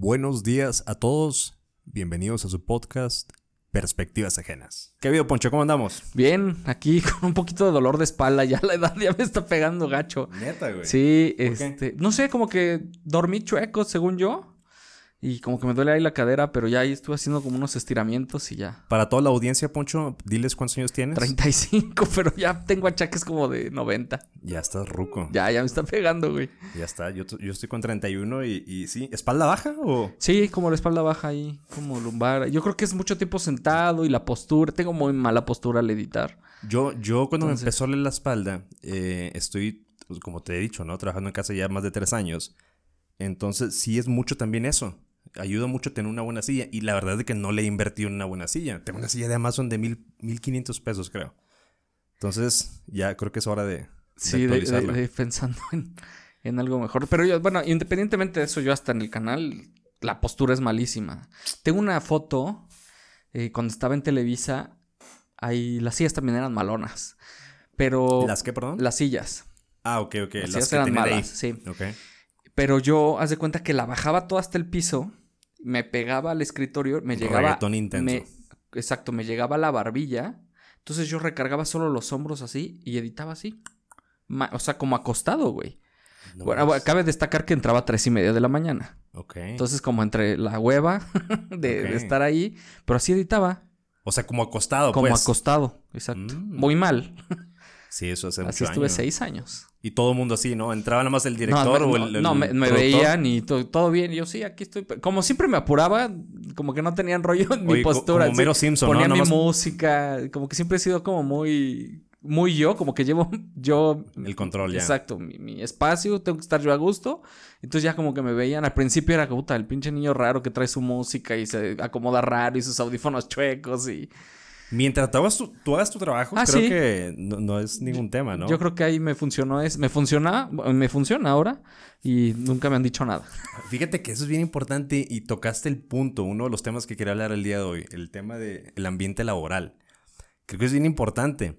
Buenos días a todos. Bienvenidos a su podcast Perspectivas Ajenas. ¿Qué ha habido, Poncho? ¿Cómo andamos? Bien, aquí con un poquito de dolor de espalda. Ya la edad ya me está pegando gacho. Neta, güey. Sí, este. No sé, como que dormí chueco, según yo. Y como que me duele ahí la cadera, pero ya ahí estuve haciendo como unos estiramientos y ya. Para toda la audiencia, Poncho, diles cuántos años tienes. 35, pero ya tengo achaques como de 90. Ya estás ruco. Ya, ya me está pegando, güey. Ya está. Yo, yo estoy con 31 y, y sí. ¿Espalda baja o...? Sí, como la espalda baja ahí, como lumbar. Yo creo que es mucho tiempo sentado y la postura. Tengo muy mala postura al editar. Yo, yo cuando Entonces- me empezó a leer la espalda, eh, estoy, pues, como te he dicho, ¿no? Trabajando en casa ya más de tres años. Entonces, sí es mucho también eso. Ayuda mucho tener una buena silla. Y la verdad es que no le he invertido en una buena silla. Tengo una silla de Amazon de mil, 1500 pesos, creo. Entonces, ya creo que es hora de, Sí, de, de- pensando en, en algo mejor. Pero yo, bueno, independientemente de eso, yo hasta en el canal, la postura es malísima. Tengo una foto eh, cuando estaba en Televisa, ahí las sillas también eran malonas. Pero ¿Las qué, perdón? las sillas, Ah, ok, ok. las Las sillas que eran ahí. malas, sí. Ok. Pero yo, haz de cuenta que la bajaba todo hasta el piso, me pegaba al escritorio, me llegaba... Intenso. me- exacto, me llegaba la barbilla. Entonces yo recargaba solo los hombros así y editaba así. Ma- o sea, como acostado, güey. No bueno, más. cabe destacar que entraba a tres y media de la mañana. Ok. Entonces, como entre la hueva de, estar ahí, pero así editaba, o sea, como acostado, como pues. acostado. Exacto. Mm. Muy mal. Sí, eso hace Así mucho estuve seis años. Y todo el mundo así, ¿no? Entraba nada más el No, director me- o no, el, el no, me, me veían y to- todo bien. Y yo, sí, aquí estoy. Como siempre me apuraba, como que no tenían rollo en mi Oye, co- postura. como. Mero Simpson, ¿no? Ponía mi Nada más- música. Como que siempre he sido como muy... Muy yo, como que llevo yo... El control ya. Exacto, mi, mi espacio, tengo que estar yo a gusto. Entonces ya como que me veían, al principio era puta, el pinche niño raro que trae su música y se acomoda raro y sus audífonos chuecos y... Mientras tú hagas tu, tú hagas tu trabajo, Ah, creo sí. que no, no es ningún tema, ¿no? Yo creo que ahí me funcionó, es, me funciona, me funciona ahora y nunca me han dicho nada. Fíjate que eso es bien importante y tocaste el punto, uno de los temas que quería hablar el día de hoy, el tema del ambiente laboral. Creo que es bien importante.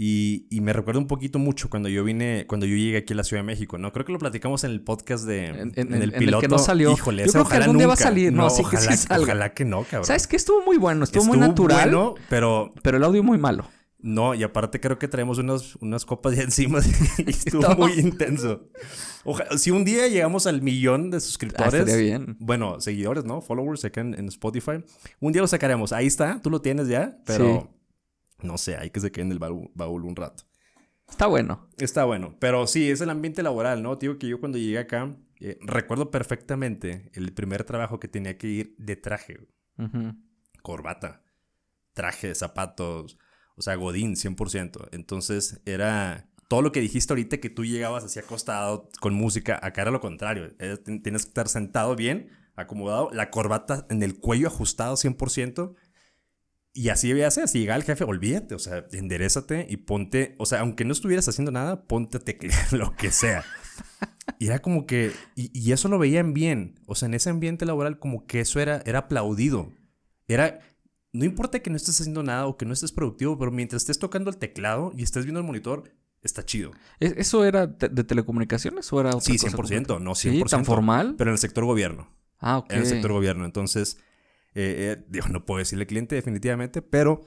Y, y me recuerda un poquito mucho cuando yo vine, cuando yo llegué aquí a la Ciudad de México, ¿no? Creo que lo platicamos en el podcast de... En- En, en- el en el que piloto. no salió. Híjole, Yo creo que ojalá algún día va a nunca. salir. No, sí que sí ojalá, salga. ojalá que no, cabrón. ¿Sabes qué? Estuvo muy bueno, estuvo, muy natural, bueno, pero pero el audio muy malo. No, y aparte creo que traemos unos, unas copas ya encima y estuvo muy intenso. Oja- si un día llegamos al millón de Ah, suscriptores, estaría bien. bueno, seguidores, ¿no? Followers acá en, en Spotify, un día lo sacaremos. Ahí está, tú lo tienes ya, pero no sé, hay que se quede en el baúl, baúl un rato. Está bueno. Está bueno, pero sí, es el ambiente laboral, ¿no? Te Digo que yo cuando llegué acá, eh, recuerdo perfectamente el primer trabajo que tenía que ir de traje corbata, traje, zapatos, o sea, Godín 100%. Entonces era todo lo que dijiste ahorita que tú llegabas así acostado con música, acá era lo contrario. Ten- Tienes que estar sentado bien, acomodado, la corbata en el cuello ajustado 100%. Y así debía ser. Si llegaba el jefe, olvídate, o sea, enderezate y ponte, o sea, aunque no estuvieras haciendo nada, ponte a teclear lo que sea. Y era como que, y, y eso lo veían bien. O sea, en ese ambiente laboral, como que eso era, era aplaudido. Era, no importa que no estés haciendo nada o que no estés productivo, pero mientras estés tocando el teclado y estés viendo el monitor, está chido. ¿E- ¿Eso era te- de telecomunicaciones o era otra Sí, cosa 100%, no 100%. Sí, tan formal. Pero en el sector gobierno. Ah, ok. En el sector gobierno. Entonces, eh, eh, no puedo decirle cliente definitivamente, pero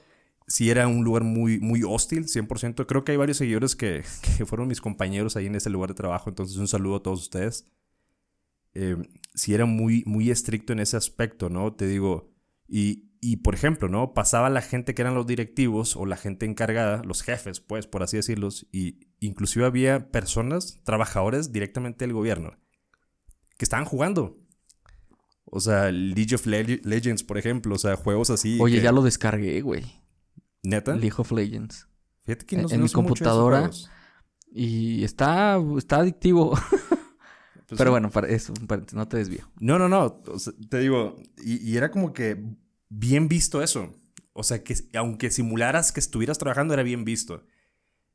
sí era un lugar muy, muy hostil, 100%. Creo que hay varios seguidores que, que fueron mis compañeros ahí en ese lugar de trabajo. Entonces, un saludo a todos ustedes. Eh, sí era muy, muy estricto en ese aspecto, ¿no? Te digo, y, y por ejemplo, ¿no? Pasaba la gente que eran los directivos o la gente encargada, los jefes, pues, por así decirlos, y inclusive había personas, trabajadores directamente del gobierno, que estaban jugando. O sea, League of Le- Legends, por ejemplo, o sea, juegos así. Oye, que- ya lo descargué, güey. ¿Neta? League of Legends. Fíjate que en- no, en no mi computadora. Y está, está adictivo. Pues Pero sí. bueno, para eso, para- no te desvío. No, no, no. o sea, te digo, y, y era como que bien visto eso. O sea, que aunque simularas que estuvieras trabajando, era bien visto.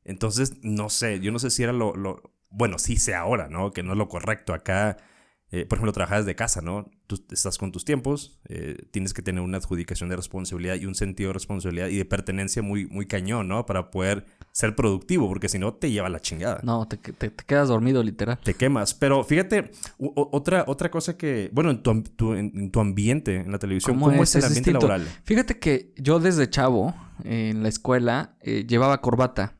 Entonces, no sé, yo no sé si era lo, lo- bueno, sí sé ahora, ¿no? Que no es lo correcto. Acá eh, por ejemplo, trabajas de casa, ¿no? Tú estás con tus tiempos, eh, tienes que tener una adjudicación de responsabilidad y un sentido de responsabilidad y de pertenencia muy, muy cañón, ¿no? Para poder ser productivo, porque si no te lleva la chingada. No, te, te- te quedas dormido literal. Te quemas. Pero fíjate, otra, otra cosa que, bueno, en tu, en, en tu ambiente, en la televisión, ¿cómo, es, el ambiente distinto. laboral? Fíjate que yo desde chavo, eh, en la escuela, eh, llevaba corbata.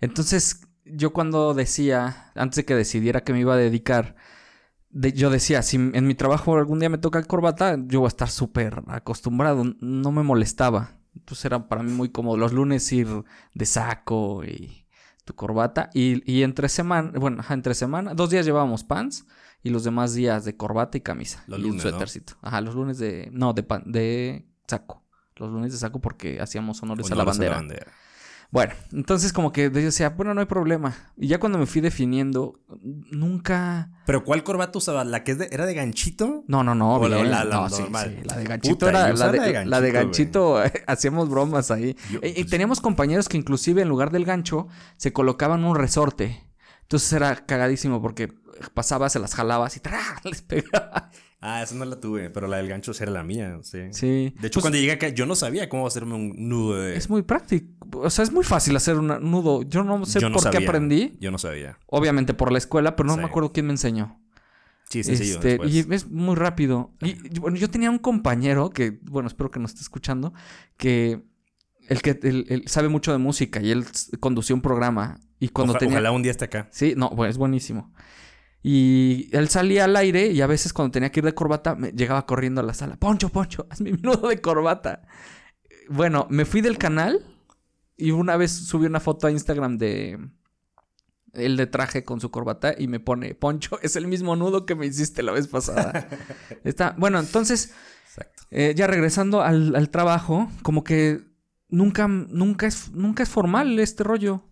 Entonces, yo cuando decía, antes de que decidiera que me iba a dedicar, de- yo decía, si en mi trabajo algún día me toca corbata, yo voy a estar súper acostumbrado, no me molestaba. Entonces era para mí muy cómodo los lunes ir de saco y tu corbata. Y, y entre semana, bueno, entre semana, dos días llevábamos pants y los demás días de corbata y camisa. Los y lunes, un ¿no? suétercito. Ajá, los lunes de, no, de, pan- de saco. Los lunes de saco porque hacíamos honores, a la bandera. Bueno, entonces como que yo decía, bueno, no hay problema. Y ya cuando me fui definiendo, nunca... Pero ¿cuál corbata usaba? ¿La que es de- era de ganchito? No, no, no, O la- bien. la- la No, sí, normal. sí, La de ganchito Puta, era... La de, la de la de ganchito, ganchito, hacíamos bromas ahí. Yo, Y- y pues, teníamos compañeros que inclusive en lugar del gancho se colocaban un resorte. Entonces era cagadísimo porque pasabas, se las jalabas y ¡tra! les pegaba. Ah, esa no la tuve, pero la del gancho era la mía, sí. Sí. De hecho, Pues, cuando llegué acá, yo no sabía cómo hacerme un nudo de... es muy práctico. O sea, es muy fácil hacer un nudo. Yo no sé yo no por qué aprendí. Yo no sabía. Obviamente por la escuela, pero no Sí. me acuerdo quién me enseñó. Sí, sí, sí. Este, y es muy rápido. Y bueno, yo tenía un compañero que, bueno, espero que nos esté escuchando, que el que él sabe mucho de música y él condució un programa. Y cuando tenía. Ojalá un día esté acá. Sí, no, bueno, es buenísimo. Y él salía al aire y a veces cuando tenía que ir de corbata, me llegaba corriendo a la sala. Poncho, Poncho, hazme mi nudo de corbata. Bueno, me fui del canal y una vez subí una foto a Instagram de él de traje con su corbata y me pone, Poncho, es el mismo nudo que me hiciste la vez pasada. Está, bueno, entonces, eh, ya regresando al, al trabajo, como que nunca, nunca es, nunca es formal este rollo.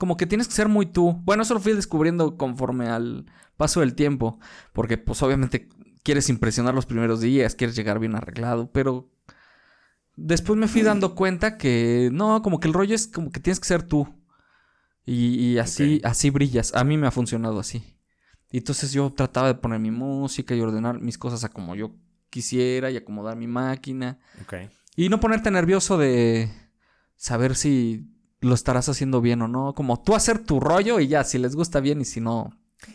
Como que tienes que ser muy tú. Bueno, eso lo fui descubriendo conforme al paso del tiempo. Porque, pues, obviamente quieres impresionar los primeros días, quieres llegar bien arreglado, pero después me fui dando cuenta que no, como que el rollo es como que tienes que ser tú. Y, y así, así brillas. A mí me ha funcionado así. Y entonces yo trataba de poner mi música y ordenar mis cosas a como yo quisiera y acomodar mi máquina. Ok. Y no ponerte nervioso de saber si lo estarás haciendo bien o no. Como tú hacer tu rollo y ya, si les gusta bien y si no,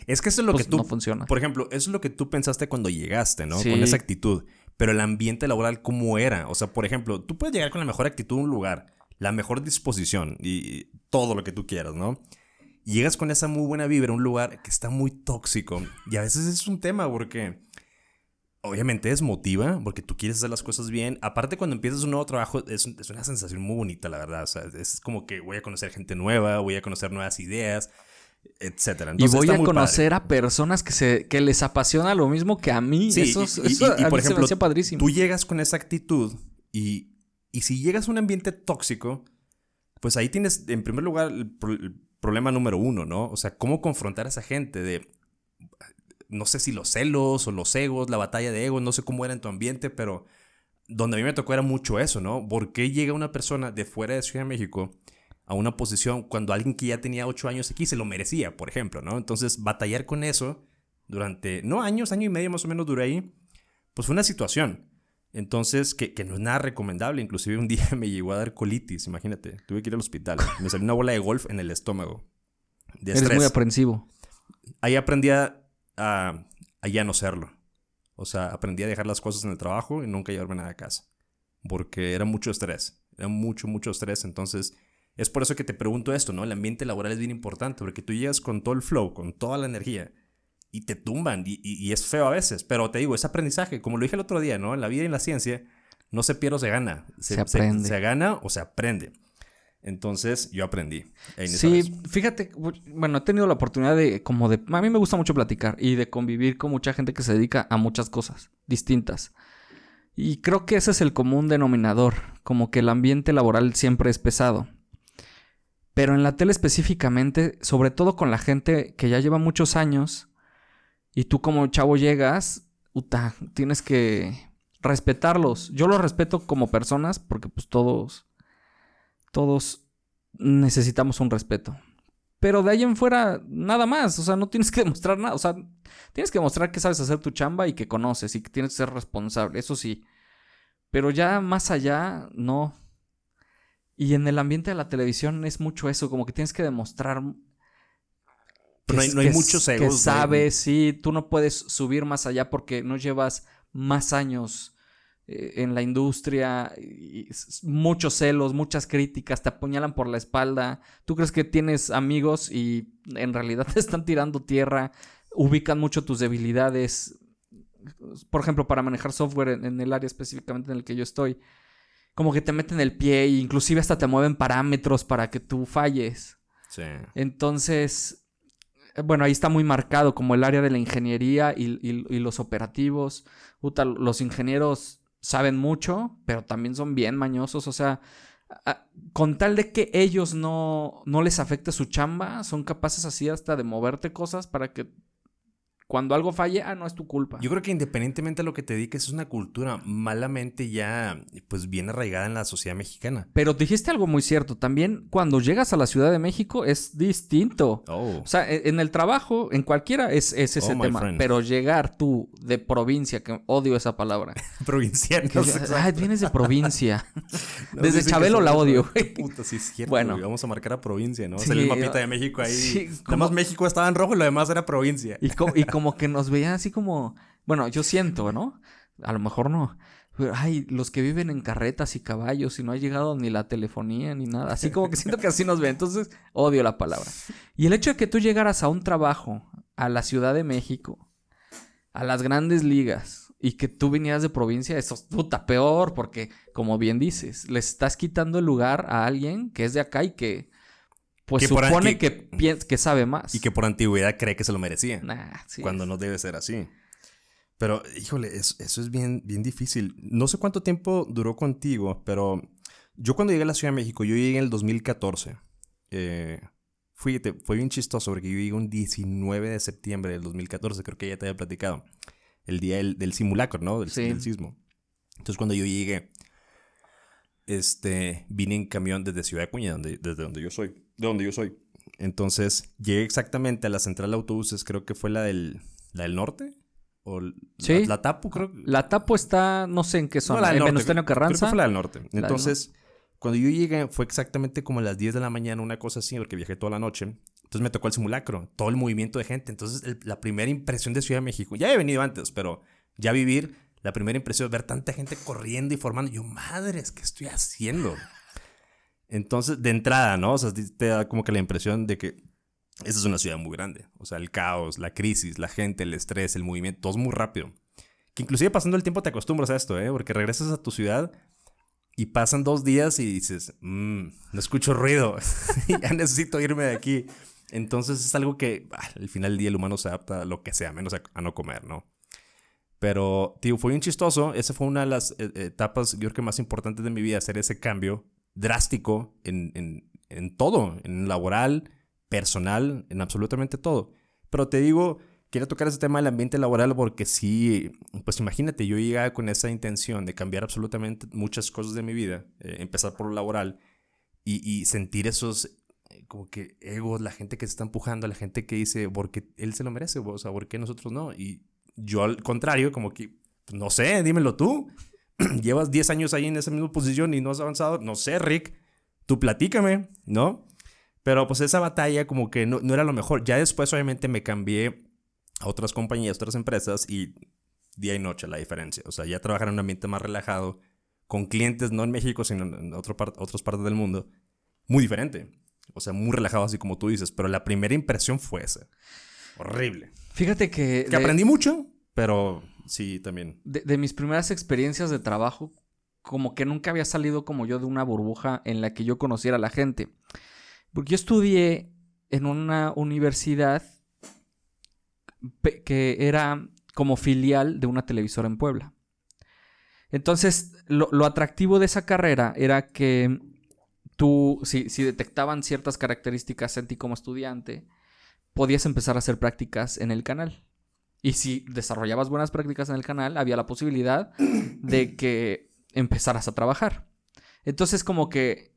Es que eso es lo pues que tú... no funciona. Por ejemplo, eso es lo que tú pensaste cuando llegaste, ¿no? Sí. Con esa actitud. Pero el ambiente laboral, ¿cómo era? O sea, por ejemplo, tú puedes llegar con la mejor actitud a un lugar, la mejor disposición y todo lo que tú quieras, ¿no? Y llegas con esa muy buena vibra a un lugar que está muy tóxico. Y a veces es un tema porque obviamente desmotiva, porque tú quieres hacer las cosas bien. Aparte, cuando empiezas un nuevo trabajo, es, es una sensación muy bonita, la verdad. O sea, es como que voy a conocer gente nueva, voy a conocer nuevas ideas, etcétera. y voy a padre. conocer a personas que, se, que les apasiona lo mismo que a mí. Sí, eso, y- y- eso y- y a por mí se me ejemplo. Tú llegas con esa actitud y, y si llegas a un ambiente tóxico, pues ahí tienes, en primer lugar, el, pro- el problema número uno, ¿no? O sea, cómo confrontar a esa gente de, no sé si los celos o los egos, la batalla de egos, no sé cómo era en tu ambiente, pero donde a mí me tocó era mucho eso, ¿no? ¿Por qué llega una persona de fuera de Ciudad de México a una posición cuando alguien que ya tenía ocho años aquí se lo merecía, por ejemplo, ¿no? Entonces, batallar con eso durante, no años, año y medio más o menos duré ahí, pues fue una situación. Entonces, que, que no es nada recomendable. Inclusive un día me llegó a dar colitis, imagínate. Tuve que ir al hospital. Me salió una bola de golf en el estómago. De Eres estrés. muy aprensivo. Ahí aprendí a, a, a ya no serlo. O sea, aprendí a dejar las cosas en el trabajo y nunca llevarme nada a casa. Porque era mucho estrés. Era mucho, mucho estrés. Entonces, es por eso que te pregunto esto, ¿no? El ambiente laboral es bien importante porque tú llegas con todo el flow, con toda la energía y te tumban y, y- y es feo a veces. Pero te digo, es aprendizaje. Como lo dije el otro día, ¿no? En la vida y en la ciencia no se pierde o se gana. Se aprende. Se, gana o se aprende. Entonces, yo aprendí. en esa Sí, vez. fíjate, bueno, he tenido la oportunidad de, como de, a mí me gusta mucho platicar y de convivir con mucha gente que se dedica a muchas cosas distintas. Y creo que ese es el común denominador, como que el ambiente laboral siempre es pesado. Pero en la tele específicamente, sobre todo con la gente que ya lleva muchos años y tú como chavo llegas, uta, tienes que respetarlos. Yo los respeto como personas porque pues todos todos necesitamos un respeto. Pero de ahí en fuera, nada más. O sea, no tienes que demostrar nada. O sea, tienes que demostrar que sabes hacer tu chamba y que conoces y que tienes que ser responsable. Eso sí. Pero ya más allá, no. Y en el ambiente de la televisión es mucho eso, como que tienes que demostrar. Pero no hay, no hay muchos egos. Que ¿no? sabes, sí, tú no puedes subir más allá porque no llevas más años en la industria, y muchos celos, muchas críticas, te apuñalan por la espalda. Tú crees que tienes amigos y en realidad te están tirando tierra, ubican mucho tus debilidades. Por ejemplo, para manejar software en, en el área específicamente en el que yo estoy, como que te meten el pie e inclusive hasta te mueven parámetros para que tú falles. Sí. Entonces, eh, bueno, ahí está muy marcado como el área de la ingeniería y, y- y los operativos. Los ingenieros saben mucho, pero también son bien mañosos. O sea, con tal de que ellos no, no les afecte su chamba, son capaces así hasta de moverte cosas para que cuando algo falle, ah, no es tu culpa. Yo creo que independientemente de lo que te dediques, es una cultura malamente ya, pues, bien arraigada en la sociedad mexicana. Pero dijiste algo muy cierto. También cuando llegas a la Ciudad de México es distinto. Oh. O sea, e- en el trabajo, en cualquiera, es, es ese Oh, tema. friend. Pero llegar tú de provincia, que odio esa palabra. Provincianos. Que- exacto. Ay, vienes de provincia. No, Desde Chabelo la odio. Qué Puta, sí es cierto. Bueno. güey. Vamos a marcar a provincia, ¿no? Sí, el mapita yo- de México ahí. sí, Nada más México estaba en rojo y lo demás era provincia. Y, y como que nos veían así como. Bueno, yo siento, ¿no? A lo mejor no. Pero, ay, los que viven en carretas y caballos y no ha llegado ni la telefonía ni nada. Así como que siento que así nos ven. Entonces, odio la palabra. Y el hecho de que tú llegaras a un trabajo, a la Ciudad de México, a las grandes ligas, y que tú vinieras de provincia, eso es puta peor, porque, como bien dices, le estás quitando el lugar a alguien que es de acá y que, pues, Que supone que- que, sabe más. Y que por antigüedad cree que se lo merecía. Nah, sí cuando es. no debe ser así. Pero, híjole, es- eso es bien, bien difícil. No sé cuánto tiempo duró contigo, pero yo cuando llegué a la Ciudad de México, yo llegué en el 2014. Eh, fui, te- fue bien chistoso porque yo llegué un 19 de septiembre del 2014, creo que ya te había platicado. El día del, del simulacro, ¿no? Del, Sí. del sismo. Entonces, cuando yo llegué, este, vine en camión desde Ciudad de Acuña, donde, desde donde yo soy. De donde yo soy. Entonces, llegué exactamente a la central de autobuses, creo que fue la del, la del norte. O l- Sí. la, la Tapu, creo. La Tapo está, no sé en qué No, zona, la del en norte, Creo que fue la del norte. del Entonces, cuando yo llegué, fue exactamente como a las 10 de la mañana, una cosa así, porque viajé toda la noche. Entonces me tocó el simulacro, todo el movimiento de gente. Entonces, el- la primera impresión de Ciudad de México, ya he venido antes, pero ya vivir, la primera impresión es ver tanta gente corriendo y formando. Yo, madres, ¿qué estoy haciendo? Entonces, de entrada, ¿no? O sea, te da como que la impresión de que esta es una ciudad muy grande. O sea, el caos, la crisis, la gente, el estrés, el movimiento, todo es muy rápido. Que inclusive pasando el tiempo te acostumbras a esto, ¿eh? Porque regresas a tu ciudad y pasan dos días y dices, "Mm, no escucho ruido, ya necesito irme de aquí. Entonces es algo que ah, al final del día el humano se adapta a lo que sea, menos a, a no comer, ¿no? Pero, tío, fue bien chistoso. Esa fue una de las eh, etapas, yo creo que más importantes de mi vida, hacer ese cambio drástico en, en, en todo, en laboral, personal, en absolutamente todo. Pero te digo, quiero tocar ese tema del ambiente laboral porque sí, pues imagínate, yo llegaba con esa intención de cambiar absolutamente muchas cosas de mi vida, eh, empezar por lo laboral y, sentir esos eh, como que egos, la gente que se está empujando, la gente que dice, porque él se lo merece, o sea, ¿por qué nosotros no? Y yo al contrario, como que, no sé, dímelo tú. Llevas 10 años ahí en esa misma posición y no has avanzado. No sé, Rick, tú platícame, ¿no? Pero pues esa batalla como que no, no era lo mejor. Ya después obviamente me cambié a otras compañías, otras empresas y día y noche la diferencia. O sea, ya trabajar en un ambiente más relajado, con clientes no en México, sino en otro par- otras partes del mundo, muy diferente. O sea, muy relajado así como tú dices. Pero la primera impresión fue esa. Horrible. Fíjate que... Que de- aprendí mucho, pero sí, también. de, mis primeras experiencias de trabajo, como que nunca había salido como yo de una burbuja en la que yo conociera a la gente. Porque yo estudié en una universidad que era como filial de una televisora en Puebla. Entonces, lo, lo atractivo de esa carrera era que tú, si, si detectaban ciertas características en ti como estudiante, podías empezar a hacer prácticas en el canal. Y si desarrollabas buenas prácticas en el canal, había la posibilidad de que empezaras a trabajar. Entonces, como que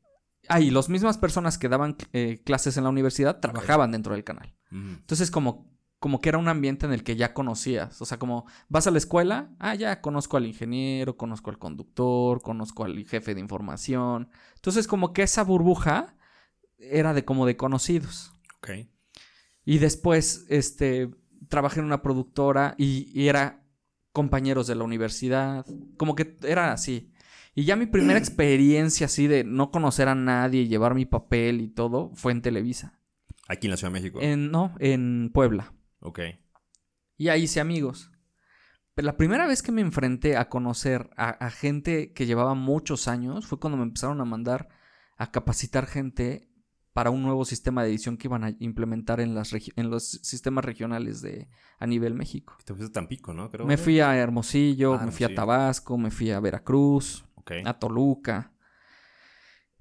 Ah, y las mismas personas que daban eh, clases en la universidad trabajaban dentro del canal. Entonces, como, como que era un ambiente en el que ya conocías. O sea, como vas a la escuela, ah, ya conozco al ingeniero, conozco al conductor, conozco al jefe de información. Entonces, como que esa burbuja era de como de conocidos. Ok. Y después, este, trabajé en una productora y, y era compañeros de la universidad. Como que era así. Y ya mi primera experiencia así de no conocer a nadie, llevar mi papel y todo, fue en Televisa. Aquí en la Ciudad de México. En, no, en Puebla. Ok. Y ahí hice amigos. Pero la primera vez que me enfrenté a conocer a, a gente que llevaba muchos años fue cuando me empezaron a mandar a capacitar gente para un nuevo sistema de edición que iban a implementar en, las en los sistemas regionales de a nivel México. Te fuiste a Tampico, ¿no? Creo. Me fui a Hermosillo, Ah, me fui a. Tabasco, me fui a Veracruz, a Toluca.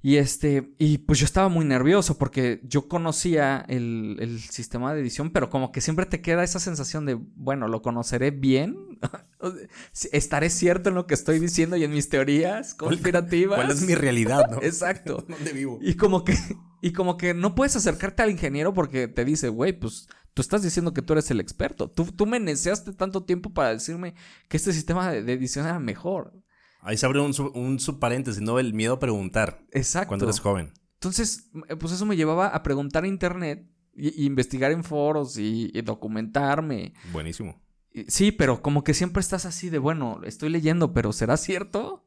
Y este, y pues yo estaba muy nervioso porque yo conocía el, el sistema de edición, pero como que siempre te queda esa sensación de, bueno, lo conoceré bien, estaré cierto en lo que estoy diciendo y en mis teorías conspirativas. ¿Cuál es mi realidad, no? Exacto. ¿Dónde vivo? Y como que, y como que no puedes acercarte al ingeniero porque te dice, güey, pues tú estás diciendo que tú eres el experto. Tú, tú me neceaste tanto tiempo para decirme que este sistema de, de edición era mejor. Ahí se abre un, sub- un subparéntesis, ¿no? El miedo a preguntar Exacto. cuando eres joven. Entonces, eh, pues eso me llevaba a preguntar en internet y, y investigar en foros y, y documentarme. Buenísimo. Sí, pero como que siempre estás así de, bueno, estoy leyendo, pero ¿será cierto?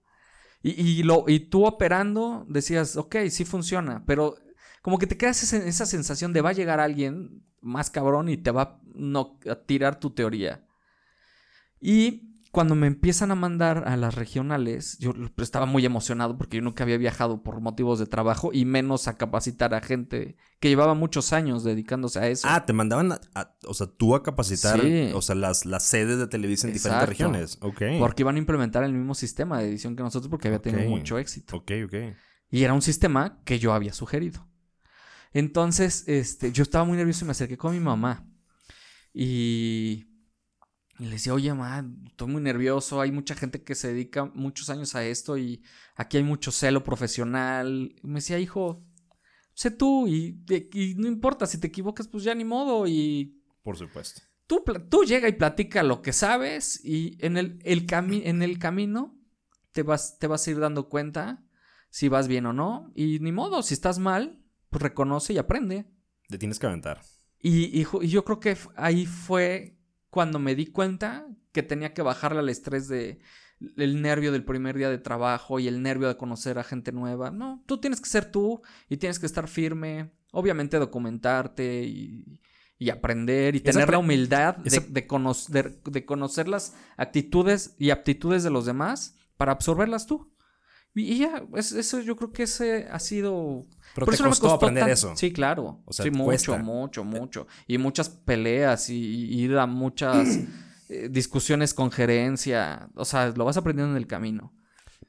Y, y lo, y tú operando decías, ok, sí funciona, pero como que te quedas ese- esa sensación de va a llegar alguien más cabrón y te va a, no, a tirar tu teoría. Y cuando me empiezan a mandar a las regionales, yo estaba muy emocionado porque yo nunca había viajado por motivos de trabajo y menos a capacitar a gente que llevaba muchos años dedicándose a eso. Ah, te mandaban, a- a- o sea, tú a capacitar, Sí. o sea, las, las sedes de Televisa en diferentes regiones. Ok. Porque iban a implementar el mismo sistema de edición que nosotros porque había tenido mucho éxito. Ok, ok. Y era un sistema que yo había sugerido. Entonces, este, yo estaba muy nervioso y me acerqué con mi mamá. Y, y le decía, oye, mamá, estoy muy nervioso. Hay mucha gente que se dedica muchos años a esto y aquí hay mucho celo profesional. Y me decía, hijo, sé tú y, y no importa, si te equivocas, pues ya ni modo. Y Por supuesto. tú, tú llega y platica lo que sabes y en el, el cami- en el camino te vas, te vas a ir dando cuenta si vas bien o no. Y ni modo, si estás mal, pues reconoce y aprende. Te tienes que aventar. Y, y y yo creo que ahí fue cuando me di cuenta que tenía que bajarle al estrés de el nervio del primer día de trabajo y el nervio de conocer a gente nueva. No, tú tienes que ser tú y tienes que estar firme. Obviamente documentarte y, y aprender y Esa tener la humildad de, esa- de cono- de- de conocer las actitudes y aptitudes de los demás para absorberlas tú. Y, ya, es- eso yo creo que ese ha sido... Pero Por te eso no me costó costó aprender tan- eso. Sí, claro. O sea, sí, mucho, cuesta. mucho, mucho. Y muchas peleas y, y ir a muchas eh, discusiones con gerencia. O sea, lo vas aprendiendo en el camino.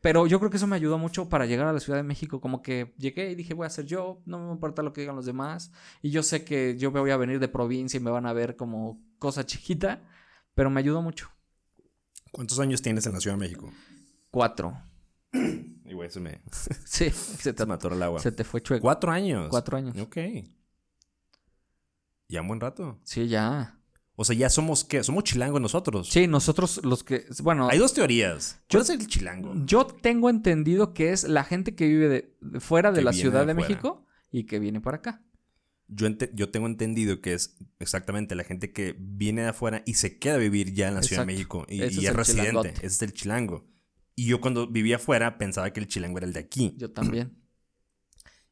Pero yo creo que eso me ayudó mucho para llegar a la Ciudad de México. Como que llegué y dije, voy a ser yo, no me importa lo que digan los demás. Y yo sé que yo me voy a venir de provincia y me van a ver como cosa chiquita. Pero me ayudó mucho. ¿Cuántos años tienes en la Ciudad de México? Cuatro. Y güey, se me, Sí, se te, se me atoró el agua. se te fue chueco. Cuatro años. Cuatro años. Ok. Ya un buen rato. Sí, ya. O sea, ya somos, ¿qué? Somos chilangos nosotros. Sí, nosotros los que... Bueno, Hay dos teorías. Yo- ¿Cuál es el chilango? Yo tengo entendido que es la gente que vive de, de fuera de Que la Ciudad de. México y que viene para acá. Yo, ente- yo tengo entendido que es exactamente la gente que viene de afuera y se queda a vivir ya en la Ciudad de. México y, es residente. chilangote. Ese es el chilango. Y yo cuando vivía afuera pensaba que el chilango era el de aquí. Yo también.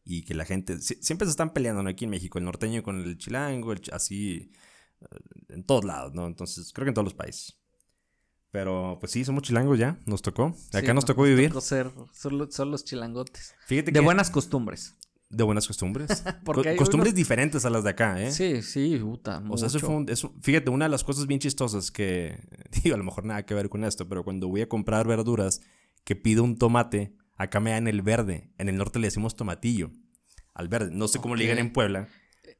Y que la gente... si- siempre se están peleando ¿no? aquí en México. El norteño con el chilango, el así... eh, En todos lados, ¿no? Entonces, creo que en todos los países. Pero, pues sí, somos chilangos ya. Nos tocó. Acá Sí, nos tocó vivir. tocó ser- son, lo- son los chilangotes. Fíjate De que... buenas costumbres. De buenas costumbres. Porque costumbres diferentes a las de acá, ¿eh? Sí, sí, puta. O sea, eso fue un- eso- fíjate, una de las cosas bien chistosas que, digo, a lo mejor nada que ver con esto, pero cuando voy a comprar verduras, que pido un tomate, acá me dan el verde, en el norte le decimos tomatillo, al verde, no sé cómo le digan en Puebla.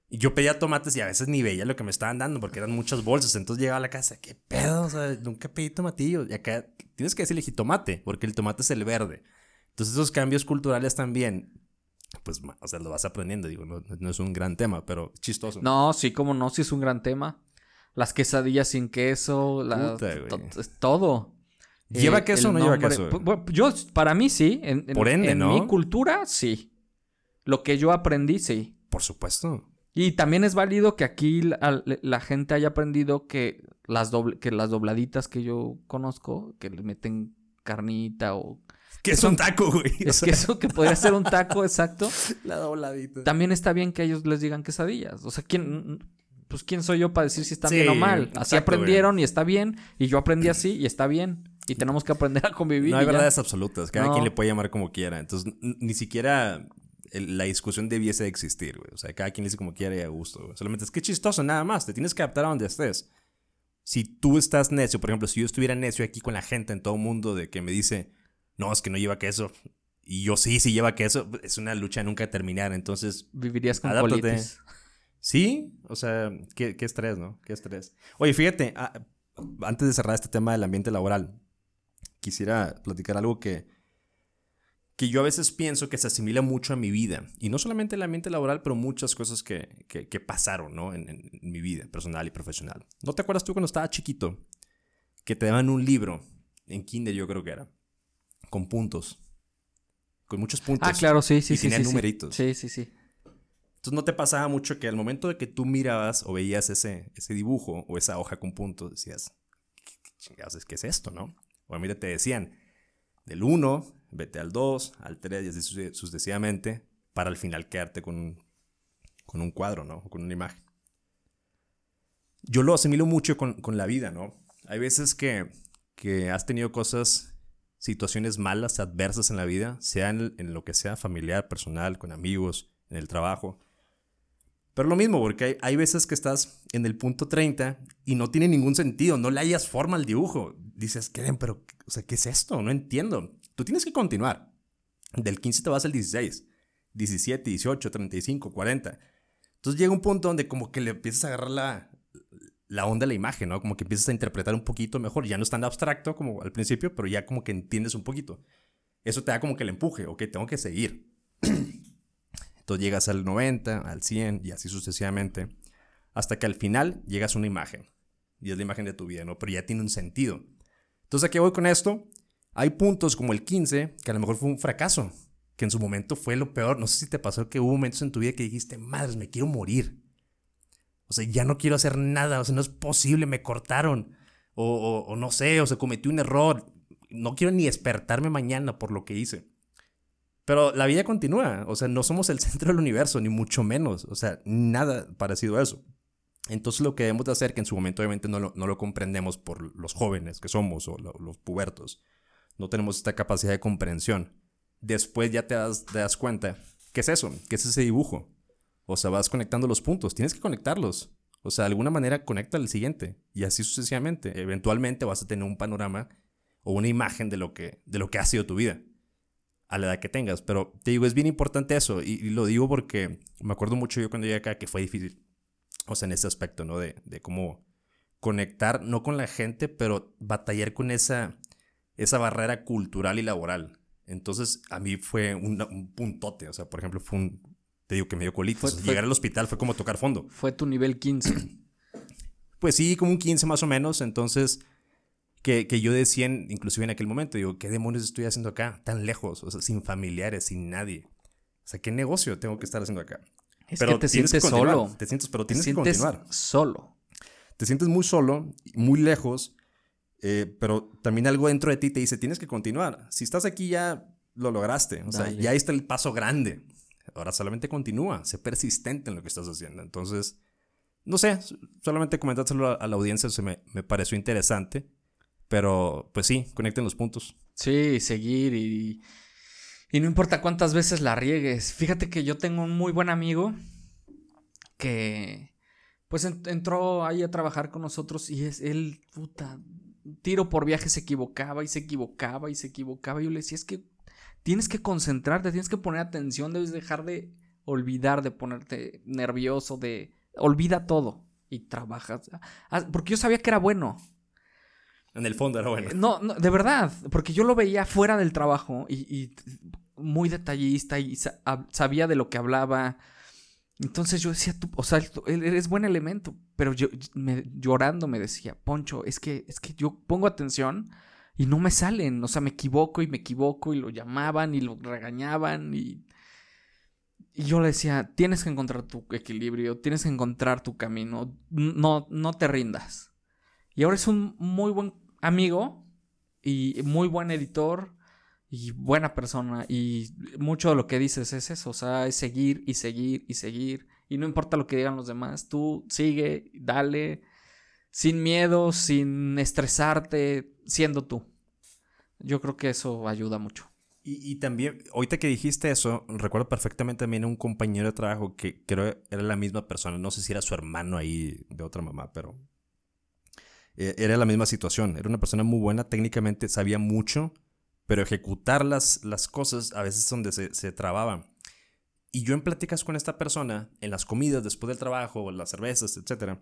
Y yo pedía tomates y a veces ni veía lo que me estaban dando porque eran muchas bolsas, entonces llegaba a la casa, ¿qué pedo? O sea, nunca pedí tomatillo. Y acá tienes que decirle jitomate, porque el tomate es el verde. Entonces esos cambios culturales también pues, o sea, lo vas aprendiendo, digo, no, no es un gran tema, pero chistoso. No, sí, como no, sí es un gran tema. Las quesadillas sin queso, la, Puta, to- todo. ¿Lleva Eh, queso o no lleva queso? Yo, para mí sí. En, en- Por ende, en ¿no? mi cultura, sí. Lo que yo aprendí, sí. Por supuesto. Y también es válido que aquí la, la gente haya aprendido que las, doble- que las dobladitas que yo conozco, que le meten carnita o... Que es un taco, güey. O Es sea, que eso que podría ser un taco, exacto. la dobladita. También está bien que ellos les digan quesadillas. O sea, ¿quién, pues quién soy yo para decir si está Sí, bien o mal? Así exacto, aprendieron y está bien. Y yo aprendí así y está bien. Y tenemos que aprender a convivir. No hay ya. verdades absolutas. Cada No. quien le puede llamar como quiera. Entonces, ni siquiera la discusión debiese de existir, güey. O sea, cada quien le dice como quiera y a gusto, güey. Solamente es que chistoso, nada más. Te tienes que adaptar a donde estés. Si tú estás necio, por ejemplo, si yo estuviera necio aquí con la gente en todo el mundo de que me dice, no, es que no lleva queso. Y yo sí, sí lleva queso. Es una lucha nunca terminar. Entonces, Vivirías con Adáptate. colitis. Sí, o sea, qué, qué estrés, ¿no? Qué estrés. Oye, fíjate, ah, antes de cerrar este tema del ambiente laboral, quisiera platicar algo que, que yo a veces pienso que se asimila mucho a mi vida. Y no solamente el ambiente laboral, pero muchas cosas que, que- que pasaron, ¿no? En, en- en mi vida personal y profesional. ¿No te acuerdas tú cuando estaba chiquito? Que te daban un libro, en kinder yo creo que era, con puntos. Con muchos puntos. Ah, claro, sí, sí, y sí. tenían sí, numeritos. Sí, sí, sí. Entonces no te pasaba mucho que al momento de que tú mirabas o veías ese, ese dibujo o esa hoja con puntos, decías, ¿qué, chingados es que es esto, no? O mira, te decían, del 1, vete al 2, al 3 y así suce- sucesivamente, para al final quedarte con un, con un cuadro, ¿no? O con una imagen. Yo lo asimilo mucho con, con la vida, ¿no? Hay veces que, que has tenido cosas, situaciones malas, adversas en la vida, sea en, lo que sea, familiar, personal, con amigos, en el trabajo. Pero lo mismo, porque hay, hay veces que estás en el punto 30 y no tiene ningún sentido, no le hayas forma al dibujo. Dices, ¿qué? Pero, o sea, ¿qué es esto? No entiendo. Tú tienes que continuar. Del 15 te vas al 16, 17, 18, 35, 40. Entonces llega un punto donde como que le empiezas a agarrar la, la onda de la imagen, ¿no? Como que empiezas a interpretar un poquito mejor. Ya no es tan abstracto como al principio, pero ya como que entiendes un poquito. Eso te da como que el empuje, ok, tengo que seguir. Entonces llegas al 90, al 100 y así sucesivamente, hasta que al final llegas a una imagen. Y es la imagen de tu vida, ¿no? Pero ya tiene un sentido. Entonces, ¿a qué voy con esto? Hay puntos como el 15, que a lo mejor fue un fracaso, que en su momento fue lo peor. No sé si te pasó que hubo momentos en tu vida que dijiste, madres, me quiero morir. O sea, ya no quiero hacer nada, o sea, no es posible, me cortaron. O, no sé, o se cometió un error. No quiero ni despertarme mañana por lo que hice. Pero la vida continúa, o sea, no somos el centro del universo, ni mucho menos, o sea, nada parecido a eso. Entonces lo que debemos de hacer, que en su momento obviamente no lo, comprendemos por los jóvenes que somos o lo- los pubertos, no tenemos esta capacidad de comprensión. Después ya te das, te das cuenta, ¿qué es eso? ¿Qué es ese dibujo? O sea, vas conectando los puntos, tienes que conectarlos. O sea, de alguna manera conecta al siguiente y así sucesivamente. Eventualmente vas a tener un panorama o una imagen de lo que, de lo que ha sido tu vida a la edad que tengas. Pero te digo, es bien importante eso. Y, lo digo porque me acuerdo mucho yo cuando llegué acá que fue difícil. O sea, en ese aspecto, ¿no? De, de cómo conectar, no con la gente, pero batallar con esa, esa barrera cultural y laboral. Entonces, a mí fue un puntote. O sea, por ejemplo, fue un. Te digo que me dio colitis. Fue- Llegar al hospital fue como tocar fondo. Fue tu nivel 15. Pues sí, como un 15 más o menos. Entonces, que, que yo decía, inclusive en aquel momento, digo, ¿qué demonios estoy haciendo acá? Tan lejos, o sea, sin familiares, sin nadie. O sea, ¿qué negocio tengo que estar haciendo acá? Es pero que te sientes solo. Te sientes, pero Te tienes que continuar. solo. Te sientes muy solo, muy lejos, eh, pero también algo dentro de ti te dice, tienes que continuar. Si estás aquí ya lo lograste, o sea, ya está el paso grande. Ahora solamente continúa, sé persistente en lo que estás haciendo. Entonces, no sé, solamente comentárselo a, la audiencia, se me, me pareció interesante, pero pues sí, conecten los puntos. Sí, seguir y, y no importa cuántas veces la riegues. Fíjate que yo tengo un muy buen amigo que pues en- entró ahí a trabajar con nosotros y es él, puta, tiro por viaje se equivocaba y se equivocaba y se equivocaba. Y yo le decía, es que tienes que concentrarte, tienes que poner atención, debes dejar de olvidar, de ponerte nervioso, de olvida todo y trabajas. Ah, Porque yo sabía que era bueno. En el fondo era bueno. No, no, de verdad, porque yo lo veía fuera del trabajo y, y muy detallista y sabía de lo que hablaba. Entonces yo decía, tú, o sea, eres buen elemento, pero yo llorando me decía, Poncho, es que, es que yo pongo atención y no me salen, o sea, me equivoco y me equivoco y lo llamaban y lo regañaban y, y yo le decía, tienes que encontrar tu equilibrio, tienes que encontrar tu camino, no, no te rindas. Y ahora es un muy buen amigo y muy buen editor y buena persona y mucho de lo que dices es eso, o sea, es seguir y seguir y seguir y no importa lo que digan los demás, tú sigue, dale, sin miedo, sin estresarte, siendo tú. Yo creo que eso ayuda mucho. Y, también, ahorita que dijiste eso, recuerdo perfectamente también a un compañero de trabajo que creo era la misma persona, no sé si era su hermano ahí de otra mamá, pero eh, era la misma situación. Era una persona muy buena, técnicamente sabía mucho, pero ejecutar las, las cosas a veces es donde se, se trababan. Y yo en pláticas con esta persona, en las comidas, después del trabajo, las cervezas, etc.,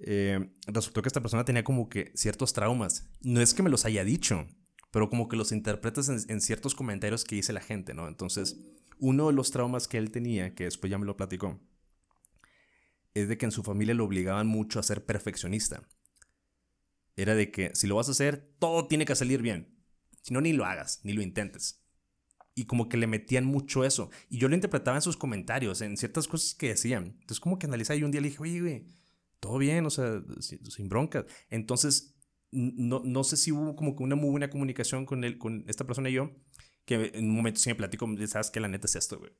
eh, resultó que esta persona tenía como que ciertos traumas. No es que me los haya dicho, pero como que los interpretas en, ciertos comentarios que dice la gente, ¿no? Entonces, uno de los traumas que él tenía, que después ya me lo platicó, es de que en su familia lo obligaban mucho a ser perfeccionista. Era de que si lo vas a hacer, todo tiene que salir bien. Si no, ni lo hagas, ni lo intentes. Y como que le metían mucho eso. Y yo lo interpretaba en sus comentarios, en ciertas cosas que decían. Entonces, como que analizaba y un día le dije, oye, güey, todo bien, o sea, sin, broncas. Entonces, no, no sé si hubo como que una muy buena comunicación con, él, con esta persona y yo, que en un momento sí me platico, sabes que la neta es esto, güey.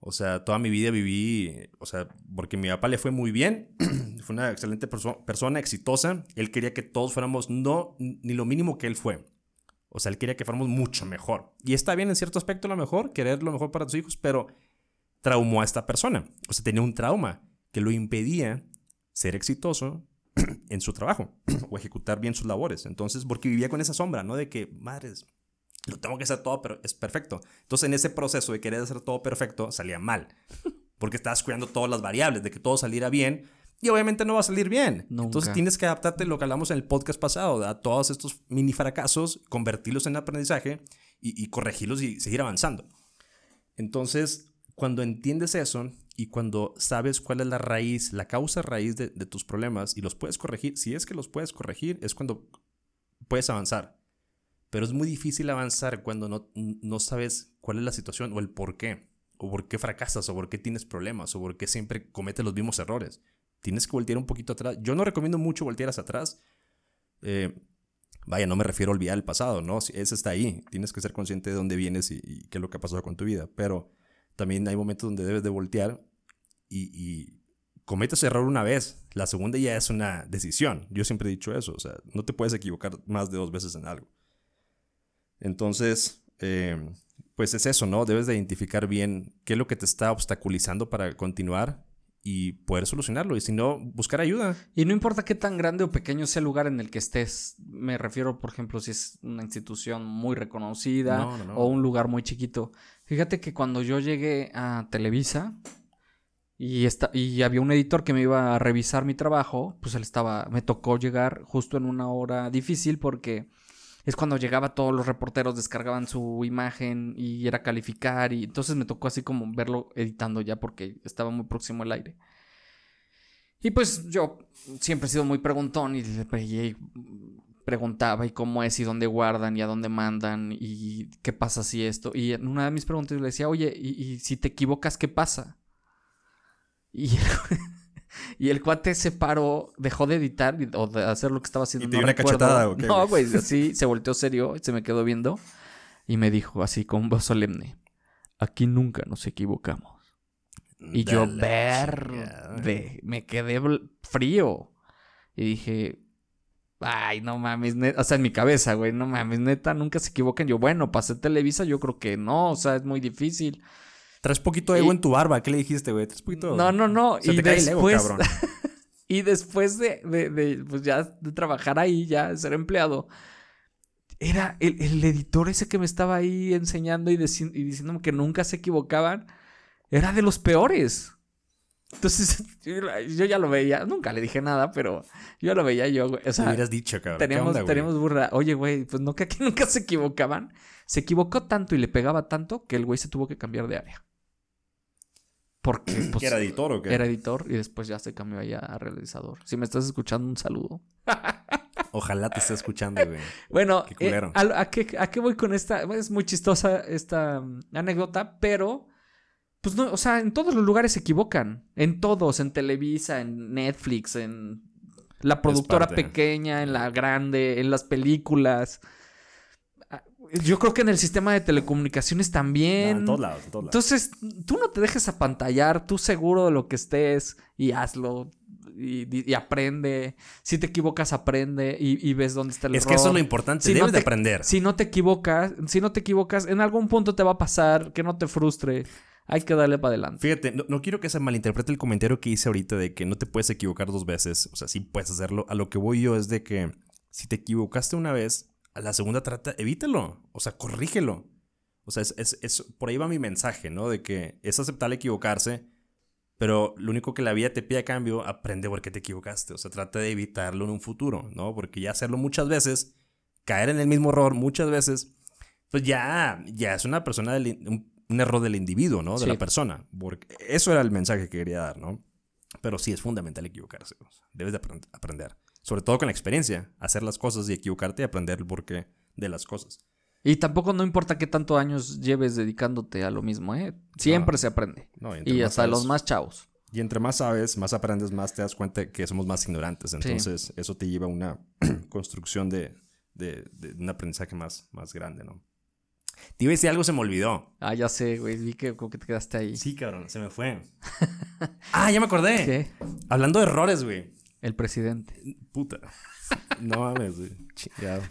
O sea, toda mi vida viví, o sea, porque mi papá le fue muy bien, fue una excelente persona, exitosa. Él quería que todos fuéramos no ni lo mínimo que él fue. O sea, él quería que fuéramos mucho mejor. Y está bien en cierto aspecto lo mejor, querer lo mejor para tus hijos, pero traumó a esta persona. O sea, tenía un trauma que lo impedía ser exitoso en su trabajo o ejecutar bien sus labores. Entonces, porque vivía con esa sombra, ¿no? De que, madres, lo tengo que hacer todo, pero es perfecto. Entonces, en ese proceso de querer hacer todo perfecto, salía mal. Porque estabas cuidando todas las variables, de que todo saliera bien. Y obviamente no va a salir bien. Entonces tienes que adaptarte lo que hablamos en el podcast pasado, a todos estos mini fracasos, convertirlos en aprendizaje y, corregirlos y seguir avanzando. Entonces, cuando entiendes eso y cuando sabes cuál es la raíz, la causa raíz de, tus problemas y los puedes corregir, si es que los puedes corregir, es cuando puedes avanzar. Pero es muy difícil avanzar cuando no, no sabes cuál es la situación o el por qué, o por qué fracasas, o por qué tienes problemas, o por qué siempre cometes los mismos errores. Tienes que voltear un poquito atrás. Yo no recomiendo mucho voltear hacia atrás. Eh, vaya, no me refiero a olvidar el pasado, ¿no? Ese está ahí. Tienes que ser consciente de dónde vienes y, qué es lo que ha pasado con tu vida. Pero también hay momentos donde debes de voltear y, y cometes error una vez. La segunda ya es una decisión. Yo siempre he dicho eso. O sea, no te puedes equivocar más de dos veces en algo. Entonces, eh, pues es eso, ¿no? Debes de identificar bien qué es lo que te está obstaculizando para continuar y poder solucionarlo. Y si no, buscar ayuda. Y no importa qué tan grande o pequeño sea el lugar en el que estés. Me refiero, por ejemplo, si es una institución muy reconocida o un lugar muy chiquito. Fíjate que cuando yo llegué a Televisa y, y había un editor que me iba a revisar mi trabajo, pues él estaba, me tocó llegar justo en una hora difícil porque es cuando llegaba todos los reporteros, descargaban su imagen y era calificar y entonces me tocó así como verlo editando ya porque estaba muy próximo al aire. Y pues yo siempre he sido muy preguntón y, preguntaba y cómo es y dónde guardan y a dónde mandan y qué pasa si esto. Y en una de mis preguntas le decía, oye, ¿y, y si te equivocas, qué pasa? Y Y el cuate se paró, dejó de editar o de hacer lo que estaba haciendo. ¿Y te dio una cachetada o qué? No, güey, así se volteó serio, se me quedó viendo y me dijo así con voz solemne: Aquí nunca nos equivocamos. Y yo, verde, me quedé frío. Y dije, ay, no mames, neta. O sea, en mi cabeza, güey, no mames, neta, nunca se equivocan. Yo, bueno, pasé Televisa, yo creo que no, o sea, es muy difícil. Traes poquito de ego en tu barba. ¿Qué le dijiste, güey? Traes poquito. No, no, no. y después. y después de, de, pues ya de trabajar ahí, ya de ser empleado, era el, el editor ese que me estaba ahí enseñando y, y diciéndome que nunca se equivocaban. Era de los peores. Entonces, yo ya lo veía, nunca le dije nada, pero yo lo veía yo, güey. O sea, hubieras dicho, cabrón. teníamos, ¿Qué onda, teníamos burla. Oye, güey, pues no que aquí nunca se equivocaban. Se equivocó tanto y le pegaba tanto que el güey se tuvo que cambiar de área. Porque, pues, ¿Que era editor o qué? era editor y después ya se cambió allá a realizador. Si me estás escuchando, un saludo. Ojalá te esté escuchando, güey. Bueno, Qué eh. ¿a, a qué, ¿a qué voy con esta? Es muy chistosa esta mm, anécdota, pero, pues no, o sea, en todos los lugares se equivocan. En todos, en Televisa, en Netflix, en la productora pequeña, en la grande, en las películas. Yo creo que en el sistema de telecomunicaciones No, también. en todos lados, en todos lados. Entonces, tú no te dejes apantallar, tú seguro de lo que estés y hazlo. Y, y aprende. Si te equivocas, aprende y, y ves dónde está el es error. que eso es lo importante. Si no Debes de te- aprender. Si no te equivocas, si no te equivocas, en algún punto te va a pasar, que no te frustre. Hay que darle para adelante. Fíjate, no, no quiero que se malinterprete el comentario que hice ahorita de que no te puedes equivocar dos veces. O sea, sí puedes hacerlo. A lo que voy yo es de que si te equivocaste una vez, a la segunda trata, evítalo. O sea, corrígelo. O sea, es, es- es- por ahí va mi mensaje, ¿no? De que es aceptable equivocarse, pero lo único que la vida te pide a cambio, aprende por qué te equivocaste. O sea, trata de evitarlo en un futuro, ¿no? Porque ya hacerlo muchas veces, caer en el mismo error muchas veces, pues ya, ya es una persona, del un, un error del individuo, ¿no? De Sí. la persona. Porque eso era el mensaje que quería dar, ¿no? Pero sí es fundamental equivocarse. o sea, debes de aprend- aprender. Sobre todo con la experiencia. Hacer las cosas y equivocarte y aprender el porqué de las cosas. Y tampoco no importa qué tantos años lleves dedicándote a lo mismo, ¿eh? Siempre No. se aprende. No, Y más hasta sabes- los más chavos. Y entre más sabes, más aprendes, más te das cuenta que somos más ignorantes. Entonces, eso te lleva a una construcción de, de- de un aprendizaje más, más grande, ¿no? Te iba a decir algo, se me olvidó. Ah, ya sé, güey. Vi que como que te quedaste ahí. Sí, cabrón, se me fue. ah, ya me acordé. ¿Qué? Hablando de errores, güey. El presidente. Puta. No mames, güey.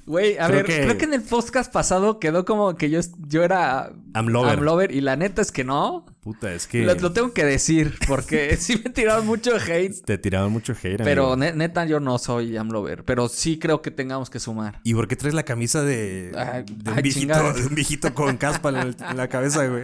Güey, a Creo ver, que- creo que en el podcast pasado quedó como que yo, yo era Amlover. Amlover y la neta es que no. Puta, es que Lo, lo tengo que decir porque sí me tiraron mucho hate. te tiraban mucho hate, Pero amigo. neta yo no soy Amlover. Pero sí creo que tengamos que sumar. ¿Y por qué traes la camisa de, Ay, de, un, ay, viejito, chingada. de un viejito con caspa en, el- en la cabeza, güey?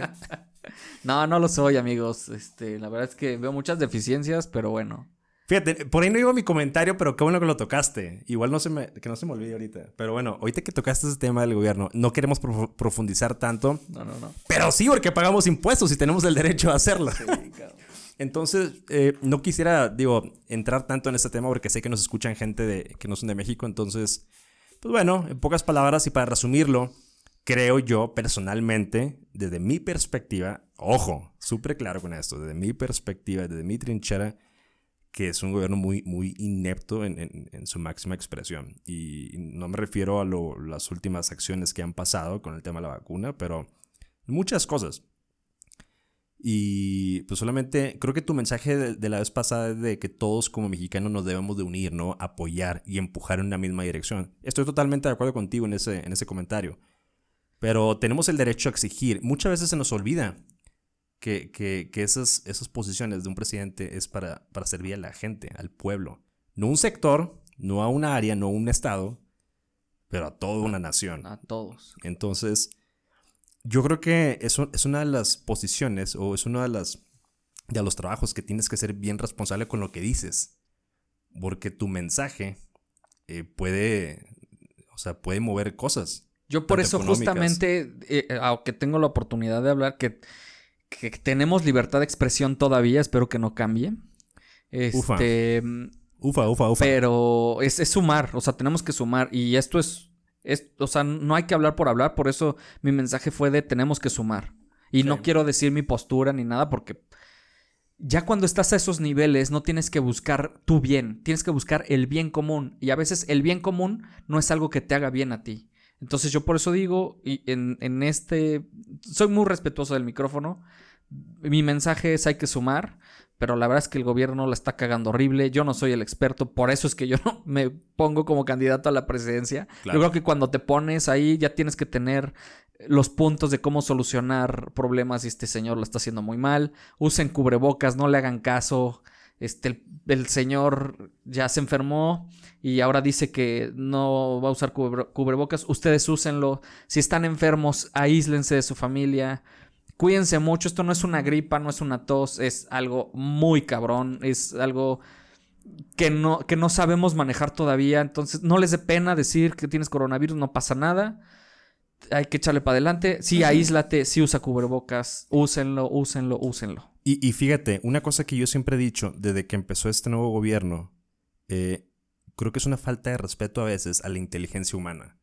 No, no lo soy, amigos. Este, la verdad es que veo muchas deficiencias, pero bueno. Fíjate, por ahí no iba mi comentario, pero qué bueno que lo tocaste. Igual no se me, que no se me olvide ahorita. Pero bueno, ahorita que tocaste ese tema del gobierno, no queremos profu- profundizar tanto, No, no, no. pero sí porque pagamos impuestos y tenemos el derecho a hacerlo. Entonces, eh, no quisiera, digo, entrar tanto en este tema porque sé que nos escuchan gente de, que no son de México. Entonces, pues bueno, en pocas palabras y para resumirlo, creo yo personalmente, desde mi perspectiva, ojo, súper claro con esto, desde mi perspectiva, desde mi trinchera, que es un gobierno muy, muy inepto en, en- en su máxima expresión. Y no me refiero a lo- las últimas acciones que han pasado con el tema de la vacuna, pero muchas cosas. Y pues solamente creo que tu mensaje de, de la vez pasada de que todos como mexicanos nos debemos de unir, ¿no? Apoyar y empujar en una misma dirección. Estoy totalmente de acuerdo contigo en ese, en ese comentario. Pero tenemos el derecho a exigir. Muchas veces se nos olvida que, que- que esas, esas posiciones de un presidente es para, para servir a la gente, al pueblo. No a un sector, no a una área, no a un estado, pero a toda una nación. A todos. Entonces, yo creo que eso es una de las posiciones o es uno de, las, de los trabajos que tienes que ser bien responsable con lo que dices. Porque tu mensaje eh, puede, o sea, puede mover cosas. Yo por eso justamente, eh, eh, aunque tengo la oportunidad de hablar, que, que tenemos libertad de expresión todavía, espero que no cambie. Ufa. Este, Ufa, ufa, ufa. pero es, es sumar, o sea, tenemos que sumar y esto es, es, o sea, no hay que hablar por hablar, por eso mi mensaje fue de tenemos que sumar. Y Sí. no quiero decir mi postura ni nada porque ya cuando estás a esos niveles no tienes que buscar tu bien, tienes que buscar el bien común y a veces el bien común no es algo que te haga bien a ti. Entonces yo por eso digo, y en, en este, soy muy respetuoso del micrófono, mi mensaje es hay que sumar, pero la verdad es que el gobierno la está cagando horrible, yo no soy el experto, por eso es que yo no me pongo como candidato a la presidencia. Claro. Yo creo que cuando te pones ahí ya tienes que tener los puntos de cómo solucionar problemas y este señor lo está haciendo muy mal. Usen cubrebocas, no le hagan caso. Este, el, el señor ya se enfermó y ahora dice que no va a usar cubre- cubrebocas. Ustedes úsenlo. Si están enfermos, aíslense de su familia. Cuídense mucho, esto no es una gripa, no es una tos, es algo muy cabrón, es algo que no, que no sabemos manejar todavía. Entonces, no les dé pena decir que tienes coronavirus, no pasa nada. Hay que echarle para adelante. Sí, aíslate, sí usa cubrebocas, úsenlo, úsenlo, úsenlo. Y, y, fíjate, una cosa que yo siempre he dicho desde que empezó este nuevo gobierno, eh, creo que es una falta de respeto a veces a la inteligencia humana.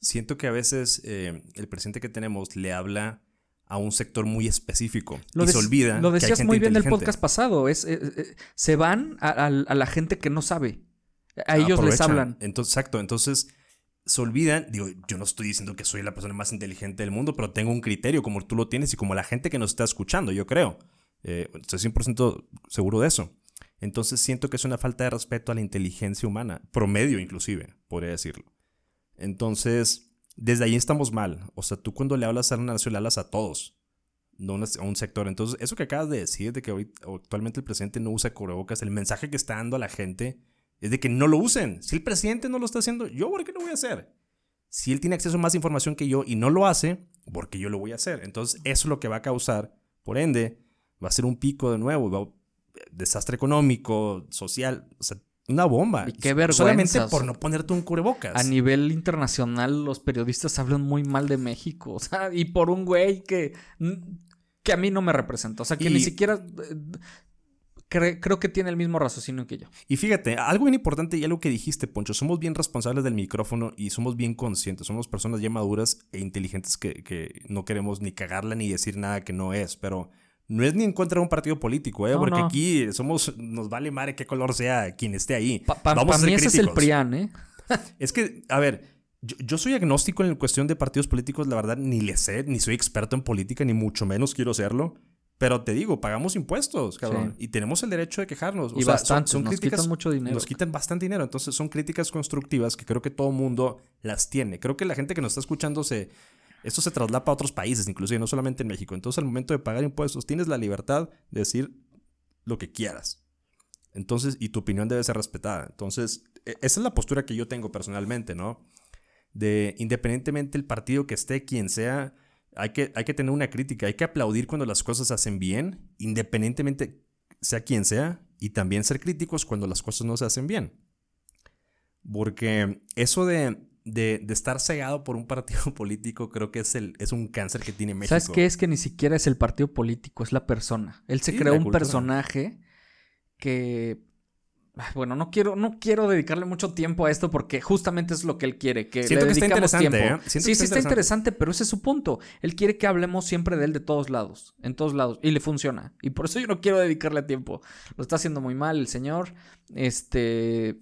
Siento que a veces eh, el presidente que tenemos le habla a un sector muy específico lo y se olvida. Lo decías muy bien el podcast pasado, es, eh, eh, se van a, a, la gente que no sabe. A ellos les hablan. Entonces, exacto, entonces se olvidan, digo, yo no estoy diciendo que soy la persona más inteligente del mundo, pero tengo un criterio como tú lo tienes y como la gente que nos está escuchando, yo creo. Estoy 100% seguro de eso. Entonces siento que es una falta de respeto a la inteligencia humana, promedio inclusive, podría decirlo. Entonces, desde ahí estamos mal. O sea, tú cuando le hablas a una nación, le hablas a todos, no a un sector. Entonces, eso que acabas de decir, de que hoy, actualmente el presidente no usa cubrebocas, el mensaje que está dando a la gente es de que no lo usen. Si el presidente no lo está haciendo, ¿yo por qué lo voy a hacer? Si él tiene acceso a más información que yo y no lo hace, ¿por qué yo lo voy a hacer? Entonces, eso es lo que va a causar, por ende, va a ser un pico de nuevo, desastre económico, social, o sea, una bomba. Y qué vergüenza. Solamente por no ponerte un cubrebocas. A nivel internacional, los periodistas hablan muy mal de México. O sea, y por un güey que, que a mí no me representa. O sea, que y... ni siquiera. Cre creo que tiene el mismo raciocinio que yo. Y fíjate, algo bien importante y algo que dijiste, Poncho, somos bien responsables del micrófono y somos bien conscientes, somos personas ya maduras e inteligentes que, que no queremos ni cagarla ni decir nada que no es, pero no es ni en contra de un partido político, ¿eh? No, Porque no. aquí somos, nos vale madre qué color sea quien esté ahí. Pa, pa, Vamos pa a ser mí críticos. ese es el PRIAN, ¿eh? es que, a ver, yo, yo, soy agnóstico en cuestión de partidos políticos, la verdad, ni le sé, ni soy experto en política, ni mucho menos quiero serlo. Pero te digo, pagamos impuestos, cabrón. Sí. Y tenemos el derecho de quejarnos. Y sea, bastante, son, son nos críticas, quitan mucho dinero. Nos quitan bastante dinero. Entonces son críticas constructivas que creo que todo mundo las tiene. Creo que la gente que nos está escuchando se, esto se traslapa a otros países, inclusive no solamente en México. Entonces, al momento de pagar impuestos, tienes la libertad de decir lo que quieras. Entonces, y tu opinión debe ser respetada. Entonces, esa es la postura que yo tengo personalmente, ¿no? De independientemente el partido que esté, quien sea, hay que, hay que tener una crítica, hay que aplaudir cuando las cosas se hacen bien, independientemente sea quien sea, y también ser críticos cuando las cosas no se hacen bien. Porque eso de de, de, estar cegado por un partido político, creo que es, el, es un cáncer que tiene México. ¿Sabes qué? Es que ni siquiera es el partido político, es la persona. Él se sí, creó un cultura. personaje que. Bueno, no quiero, no quiero dedicarle mucho tiempo a esto porque justamente es lo que él quiere. Que Siento le que está interesante, tiempo. ¿eh? sí, sí, está, está interesante, pero ese es su punto. Él quiere que hablemos siempre de él de todos lados, en todos lados, y le funciona. Y por eso yo no quiero dedicarle tiempo. Lo está haciendo muy mal el señor. Este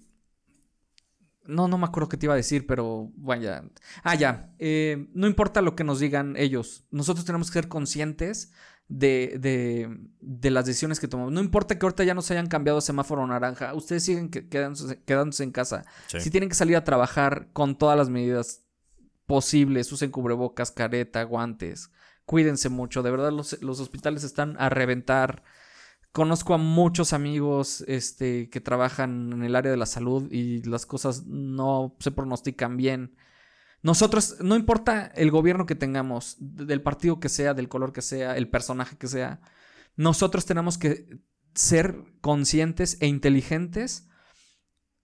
no, no me acuerdo qué te iba a decir, pero vaya. Ah, ya. Eh, no importa lo que nos digan ellos. Nosotros tenemos que ser conscientes de, de, de, las decisiones que tomamos. No importa que ahorita ya nos hayan cambiado semáforo naranja. Ustedes siguen quedándose, quedándose en casa. Sí. Si tienen que salir a trabajar con todas las medidas posibles, usen cubrebocas, careta, guantes. Cuídense mucho. De verdad, los, los hospitales están a reventar. Conozco a muchos amigos este, que trabajan en el área de la salud y las cosas no se pronostican bien. Nosotros, no importa el gobierno que tengamos, del partido que sea, del color que sea, el personaje que sea, nosotros tenemos que ser conscientes e inteligentes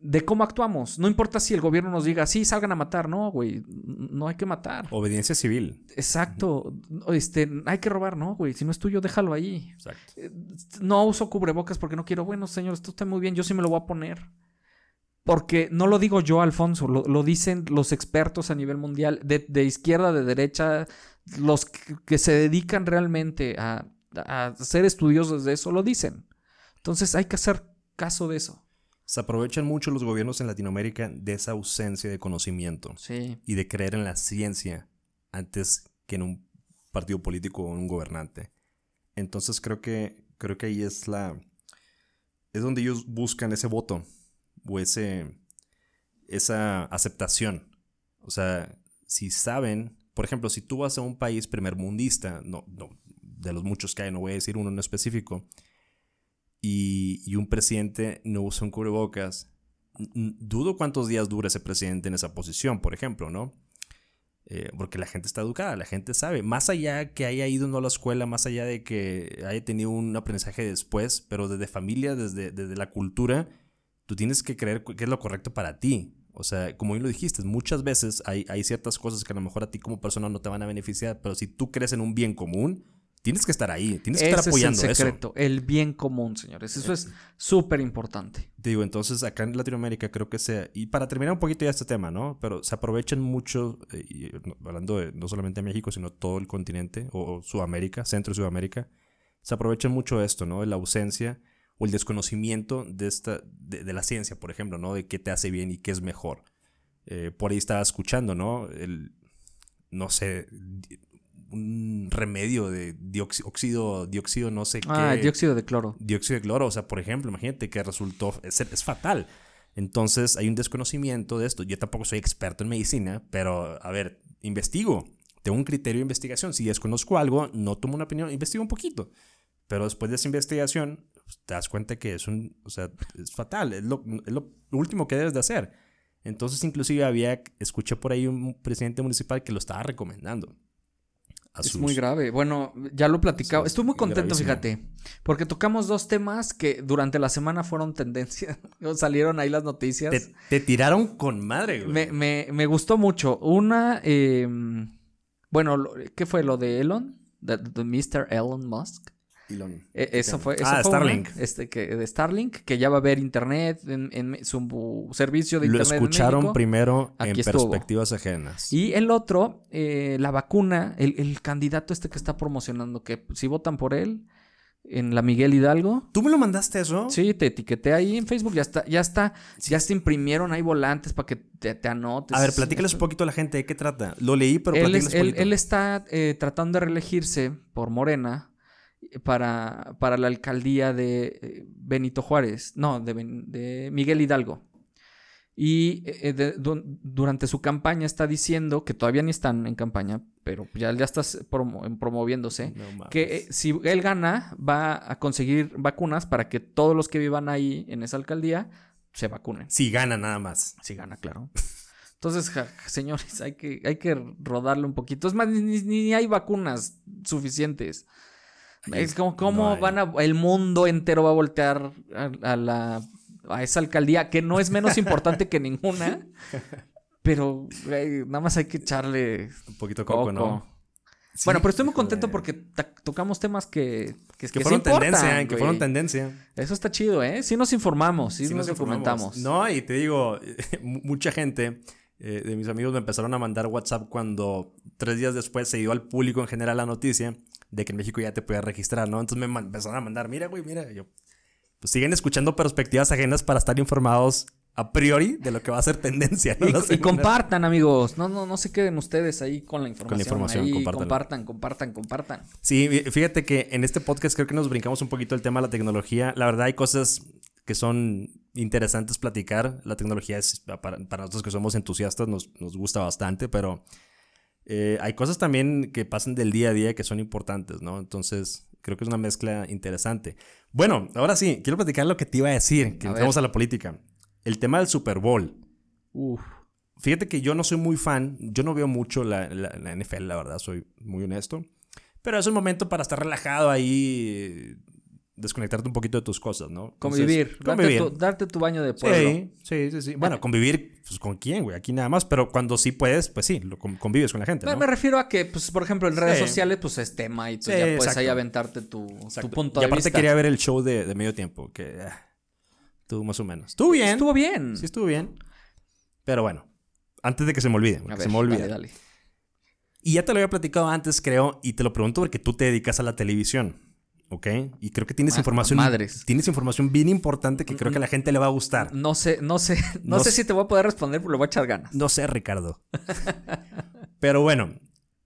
de cómo actuamos. No importa si el gobierno nos diga, sí, salgan a matar. No, güey, no hay que matar. Obediencia civil. Exacto. Este, hay que robar, no, güey. Si no es tuyo, déjalo ahí. Exacto. Eh, no uso cubrebocas porque no quiero. Bueno, señor, esto está muy bien. Yo sí me lo voy a poner. Porque no lo digo yo, Alfonso, lo, lo dicen los expertos a nivel mundial, de, de izquierda, de derecha, los que, se dedican realmente a, a ser estudiosos de eso, lo dicen. Entonces hay que hacer caso de eso. Se aprovechan mucho los gobiernos en Latinoamérica de esa ausencia de conocimiento sí. y de creer en la ciencia antes que en un partido político o en un gobernante. Entonces creo que creo que ahí es la es donde ellos buscan ese voto o ese esa aceptación. O sea, si saben, por ejemplo, si tú vas a un país primermundista, no, no de los muchos que hay, no voy a decir uno en específico, y, un presidente no usa un cubrebocas, dudo cuántos días dura ese presidente en esa posición, por ejemplo, ¿no? Eh, porque la gente está educada, la gente sabe. Más allá que haya ido no a la escuela, más allá de que haya tenido un aprendizaje después, pero desde familia, desde, desde la cultura, tú tienes que creer que es lo correcto para ti. O sea, como bien lo dijiste, muchas veces hay, hay ciertas cosas que a lo mejor a ti como persona no te van a beneficiar, pero si tú crees en un bien común, Tienes que estar ahí, tienes que estar apoyando es el secreto, el bien común, señores. Eso es súper importante. Te digo, entonces acá en Latinoamérica creo que sea, y para terminar un poquito ya este tema, ¿no? Pero se aprovechan mucho, eh, hablando de no solamente México, sino todo el continente, o, Sudamérica, Centro y Sudamérica, se aprovechan mucho esto, ¿no? De la ausencia o el desconocimiento de, esta, de, la ciencia, por ejemplo, ¿no? De qué te hace bien y qué es mejor. Eh, por ahí estaba escuchando, ¿no? El, no sé, un remedio de dióxido, dióxido, no sé ah, qué. Ah, dióxido de cloro. Dióxido de cloro, o sea, por ejemplo, imagínate que resultó, es, es, fatal. Entonces hay un desconocimiento de esto. Yo tampoco soy experto en medicina, pero a ver, investigo. Tengo un criterio de investigación. Si desconozco algo, no tomo una opinión, investigo un poquito. Pero después de esa investigación, pues, te das cuenta que es un, o sea, es fatal. Es lo, es lo último que debes de hacer. Entonces, inclusive había, escuché por ahí un presidente municipal que lo estaba recomendando es muy grave. Bueno, ya lo he platicado. Estoy muy contento, fíjate, porque tocamos dos temas que durante la semana fueron tendencia. Salieron ahí las noticias. Te, tiraron con madre, güey. Me, gustó mucho. Una, em, bueno, ¿qué fue lo de Elon? De, de Mr. Elon Musk. E, eso fue, eso ah, Starlink. este, que, de Starlink, que ya va a haber internet en, su servicio de internet. Lo escucharon primero en perspectivas ajenas. Y el otro, eh, la vacuna, el, candidato este que está promocionando, que si votan por él, en la Miguel Hidalgo. ¿Tú me lo mandaste eso? Sí, te etiqueté ahí en Facebook, ya está, ya está, ya se imprimieron ahí volantes para que te, anotes. A ver, platícales un poquito a la gente de qué trata. Lo leí, pero él, él, está eh, tratando de reelegirse por Morena para, para la alcaldía de eh, Benito Juárez, no, de, Miguel Hidalgo. Y eh, eh, durante su campaña está diciendo, que todavía ni están en campaña, pero ya, ya está promoviéndose, que si él gana va a conseguir vacunas para que todos los que vivan ahí en esa alcaldía se vacunen. Si gana nada más. Si gana, claro. Entonces, señores, hay que, hay que rodarle un poquito. Es más, ni hay vacunas suficientes. Es como cómo van a, el mundo entero va a voltear a, la a esa alcaldía que no es menos importante que ninguna. Pero nada más hay que echarle un poquito coco, ¿no? bueno, pero estoy muy contento porque tocamos temas que que, que, fueron tendencia, que fueron tendencia. Eso está chido, ¿eh? Sí nos informamos, sí, nos, documentamos. No, y te digo, mucha gente eh, de mis amigos me empezaron a mandar WhatsApp cuando tres días después se dio al público en general la noticia de que en México ya te podías registrar, ¿no? Entonces me empezaron a mandar, mira, güey, mira. yo, pues siguen escuchando perspectivas ajenas para estar informados a priori de lo que va a ser tendencia. Y, compartan, amigos. No, no, no se queden ustedes ahí con la información. Con la información, compartan, compartan, compartan. Sí, fíjate que en este podcast creo que nos brincamos un poquito el tema de la tecnología. La verdad hay cosas que son interesantes platicar. La tecnología es, para, nosotros que somos entusiastas, nos, nos gusta bastante, pero eh, hay cosas también que pasan del día a día que son importantes, ¿no? Entonces, creo que es una mezcla interesante. Bueno, ahora sí, quiero platicar lo que te iba a decir, que entramos a la política. El tema del Super Bowl. Uf. Fíjate que yo no soy muy fan, yo no veo mucho la, la NFL, la verdad, soy muy honesto. Pero es un momento para estar relajado ahí, desconectarte un poquito de tus cosas, ¿no? convivir, Darte, tu, baño de pueblo. Sí, sí, sí, sí. Bueno, convivir, pues con quién, güey, aquí nada más, pero cuando sí puedes, pues sí, lo convives con la gente, ¿no? Me refiero a que, pues, por ejemplo, en redes sociales, pues es tema y tú ya puedes ahí aventarte tu, tu punto de vista. Y aparte quería ver el show de, medio tiempo, que ah, estuvo más o menos. Estuvo bien. Estuvo bien. Sí, estuvo bien. Pero bueno, antes de que se me olvide, se me olvide. Dale, dale. Y ya te lo había platicado antes, creo, y te lo pregunto porque tú te dedicas a la televisión. ¿Ok? Y creo que tienes ah, información. Madres. Tienes información bien importante que creo que a la gente le va a gustar. No sé, no sé, no, sé si te voy a poder responder, pero lo voy a echar ganas. No sé, Ricardo. pero bueno,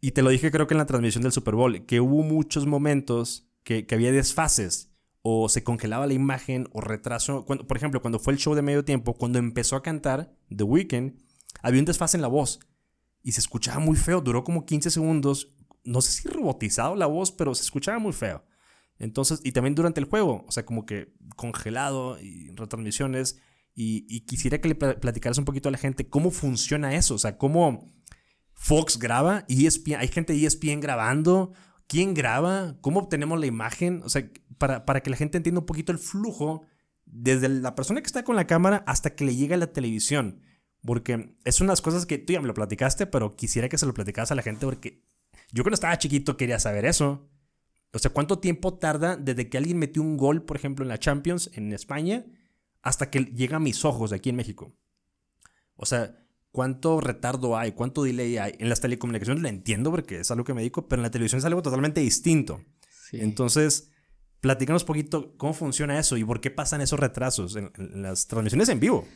y te lo dije creo que en la transmisión del Super Bowl, que hubo muchos momentos que, había desfases. O se congelaba la imagen o retraso. Cuando, por ejemplo, cuando fue el show de medio tiempo, cuando empezó a cantar The Weeknd, había un desfase en la voz. Y se escuchaba muy feo. Duró como 15 segundos. No sé si robotizado la voz, pero se escuchaba muy feo. Entonces, y también durante el juego, o sea, como que congelado y retransmisiones. Y, quisiera que le platicaras un poquito a la gente cómo funciona eso, o sea, cómo, Fox graba, ESPN, hay gente de ESPN grabando. ¿Quién graba? ¿Cómo obtenemos la imagen? O sea, para, para que la gente entienda un poquito el flujo desde la persona que está con la cámara hasta que le llega a la televisión. Porque es unas cosas que tú ya me lo platicaste, pero quisiera que se lo platicaras a la gente porque yo cuando estaba chiquito quería saber eso. O sea, ¿cuánto tiempo tarda desde que alguien metió un gol, por ejemplo, en la Champions en España, hasta que llega a mis ojos aquí en México? O sea, ¿cuánto retardo hay? ¿Cuánto delay hay? En las telecomunicaciones lo entiendo porque es algo que me dedico, pero en la televisión es algo totalmente distinto. Entonces, platícanos un poquito cómo funciona eso y por qué pasan esos retrasos en, en las transmisiones en vivo.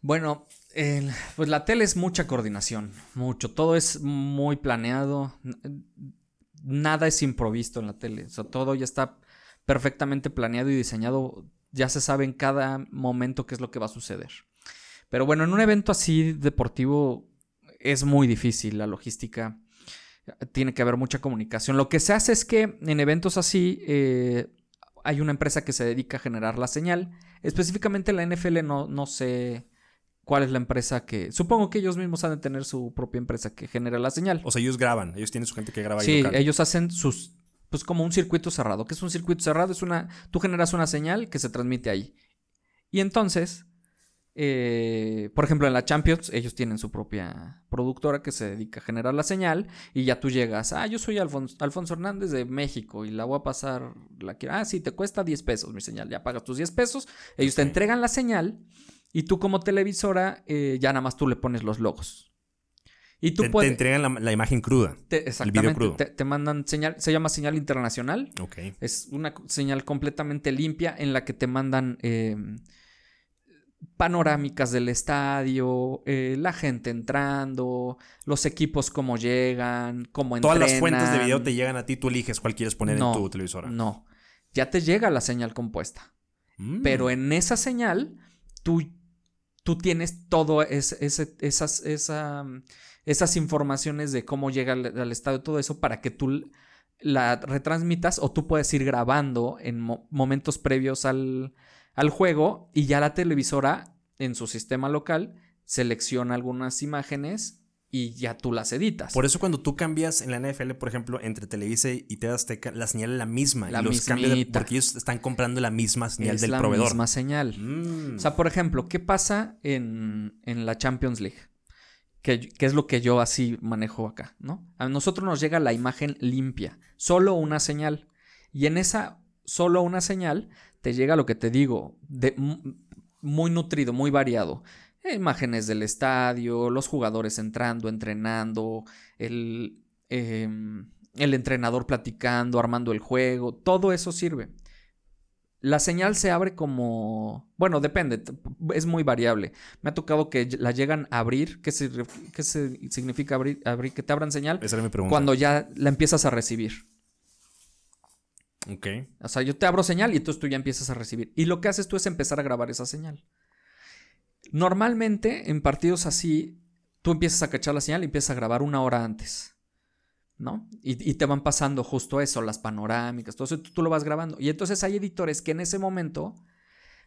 Bueno, pues la tele es mucha coordinación, mucho. Todo es muy planeado. Nada es improvisto en la tele. O sea, todo ya está perfectamente planeado y diseñado. Ya se sabe en cada momento qué es lo que va a suceder. Pero bueno, en un evento así deportivo es muy difícil la logística. Tiene que haber mucha comunicación. Lo que se hace es que en eventos así eh, hay una empresa que se dedica a generar la señal. Específicamente la NFL no, no sé cuál es la empresa que... Supongo que ellos mismos han de tener su propia empresa que genera la señal. O sea, ellos graban, ellos tienen su gente que graba. Sí, ellos hacen sus... Pues como un circuito cerrado. ¿Qué es un circuito cerrado? Es una... Tú generas una señal que se transmite ahí. Y entonces, eh, por ejemplo, en la Champions, ellos tienen su propia productora que se dedica a generar la señal y ya tú llegas, ah, yo soy Alfonso, Alfonso Hernández de México y la voy a pasar, la quiero, ah, sí, te cuesta 10 pesos mi señal, ya pagas tus 10 pesos, ellos te entregan la señal y tú como televisora, eh, ya nada más tú le pones los logos. Y tú te, puedes, te entregan la, imagen cruda. exactamente. El video crudo. Te, mandan señal, se llama señal internacional. Ok. Es una señal completamente limpia en la que te mandan em, panorámicas del estadio, eh, la gente entrando, los equipos cómo llegan, cómo entrenan. Todas las fuentes de video te llegan a ti, tú eliges cuál quieres poner en tu televisora. No, ya te llega la señal compuesta. Mm. Pero en esa señal, tú tú tienes todo esas, esas informaciones de cómo llega al, estado y todo eso para que tú la retransmitas o tú puedes ir grabando en momentos previos al, al juego y ya la televisora en su sistema local selecciona algunas imágenes y ya tú las editas. Por eso cuando tú cambias en la NFL, por ejemplo, entre Televisa y TV Azteca, la señal es la misma. La y los cambios porque ellos están comprando la misma señal del proveedor. la misma señal. Mm. O sea, por ejemplo, ¿qué pasa en, la Champions League? Que, es lo que yo así manejo acá, ¿no? A nosotros nos llega la imagen limpia, solo una señal. Y en esa solo una señal te llega lo que te digo, de, muy nutrido, muy variado imágenes del estadio, los jugadores entrando, entrenando, el, em, el entrenador platicando, armando el juego, todo eso sirve. La señal se abre como... Bueno, depende, es muy variable. Me ha tocado que la llegan a abrir. ¿Qué, se, qué significa abrir, abrir? Que te abran señal. Esa era mi pregunta. Cuando ya la empiezas a recibir. Ok. O sea, yo te abro señal y entonces tú ya empiezas a recibir. Y lo que haces tú es empezar a grabar esa señal. Normalmente en partidos así, tú empiezas a cachar la señal y empiezas a grabar una hora antes. ¿No? Y, te van pasando justo eso, las panorámicas, todo eso, tú, lo vas grabando. Y entonces hay editores que en ese momento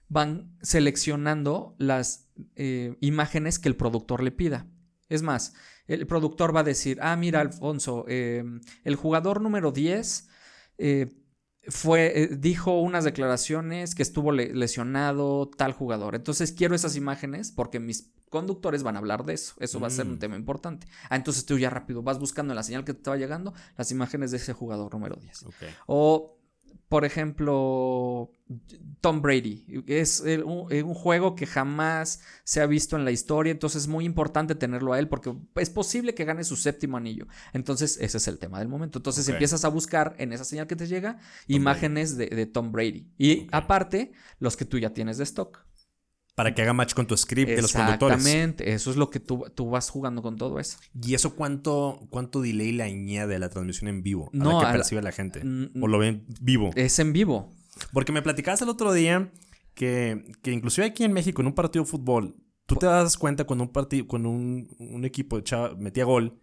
van seleccionando las eh, imágenes que el productor le pida. Es más, el productor va a decir, ah, mira, Alfonso, eh, el jugador número 10 eh, fue, eh, dijo unas declaraciones que estuvo lesionado tal jugador. Entonces quiero esas imágenes porque mis conductores van a hablar de eso. Eso va a ser un mm. tema importante. Ah, entonces tú ya rápido vas buscando en la señal que te estaba llegando las imágenes de ese jugador número 10. O por ejemplo, Tom Brady. Es un, juego que jamás se ha visto en la historia, entonces es muy importante tenerlo a él porque es posible que gane su séptimo anillo. Entonces, ese es el tema del momento. Entonces empiezas a buscar en esa señal que te llega imágenes de, Tom Brady. Y aparte, los que tú ya tienes de stock. Para que haga match con tu script de los conductores. Exactamente, eso es lo que tú, tú, vas jugando con todo eso. ¿Y eso cuánto, cuánto delay le añade a la transmisión en vivo? A no, la que percibe la gente. ¿O lo ven vivo? Es en vivo. Porque me platicabas el otro día que, que inclusive aquí en México, en un partido de fútbol, tú te das cuenta cuando un partido, cuando un, un equipo echaba, metía gol,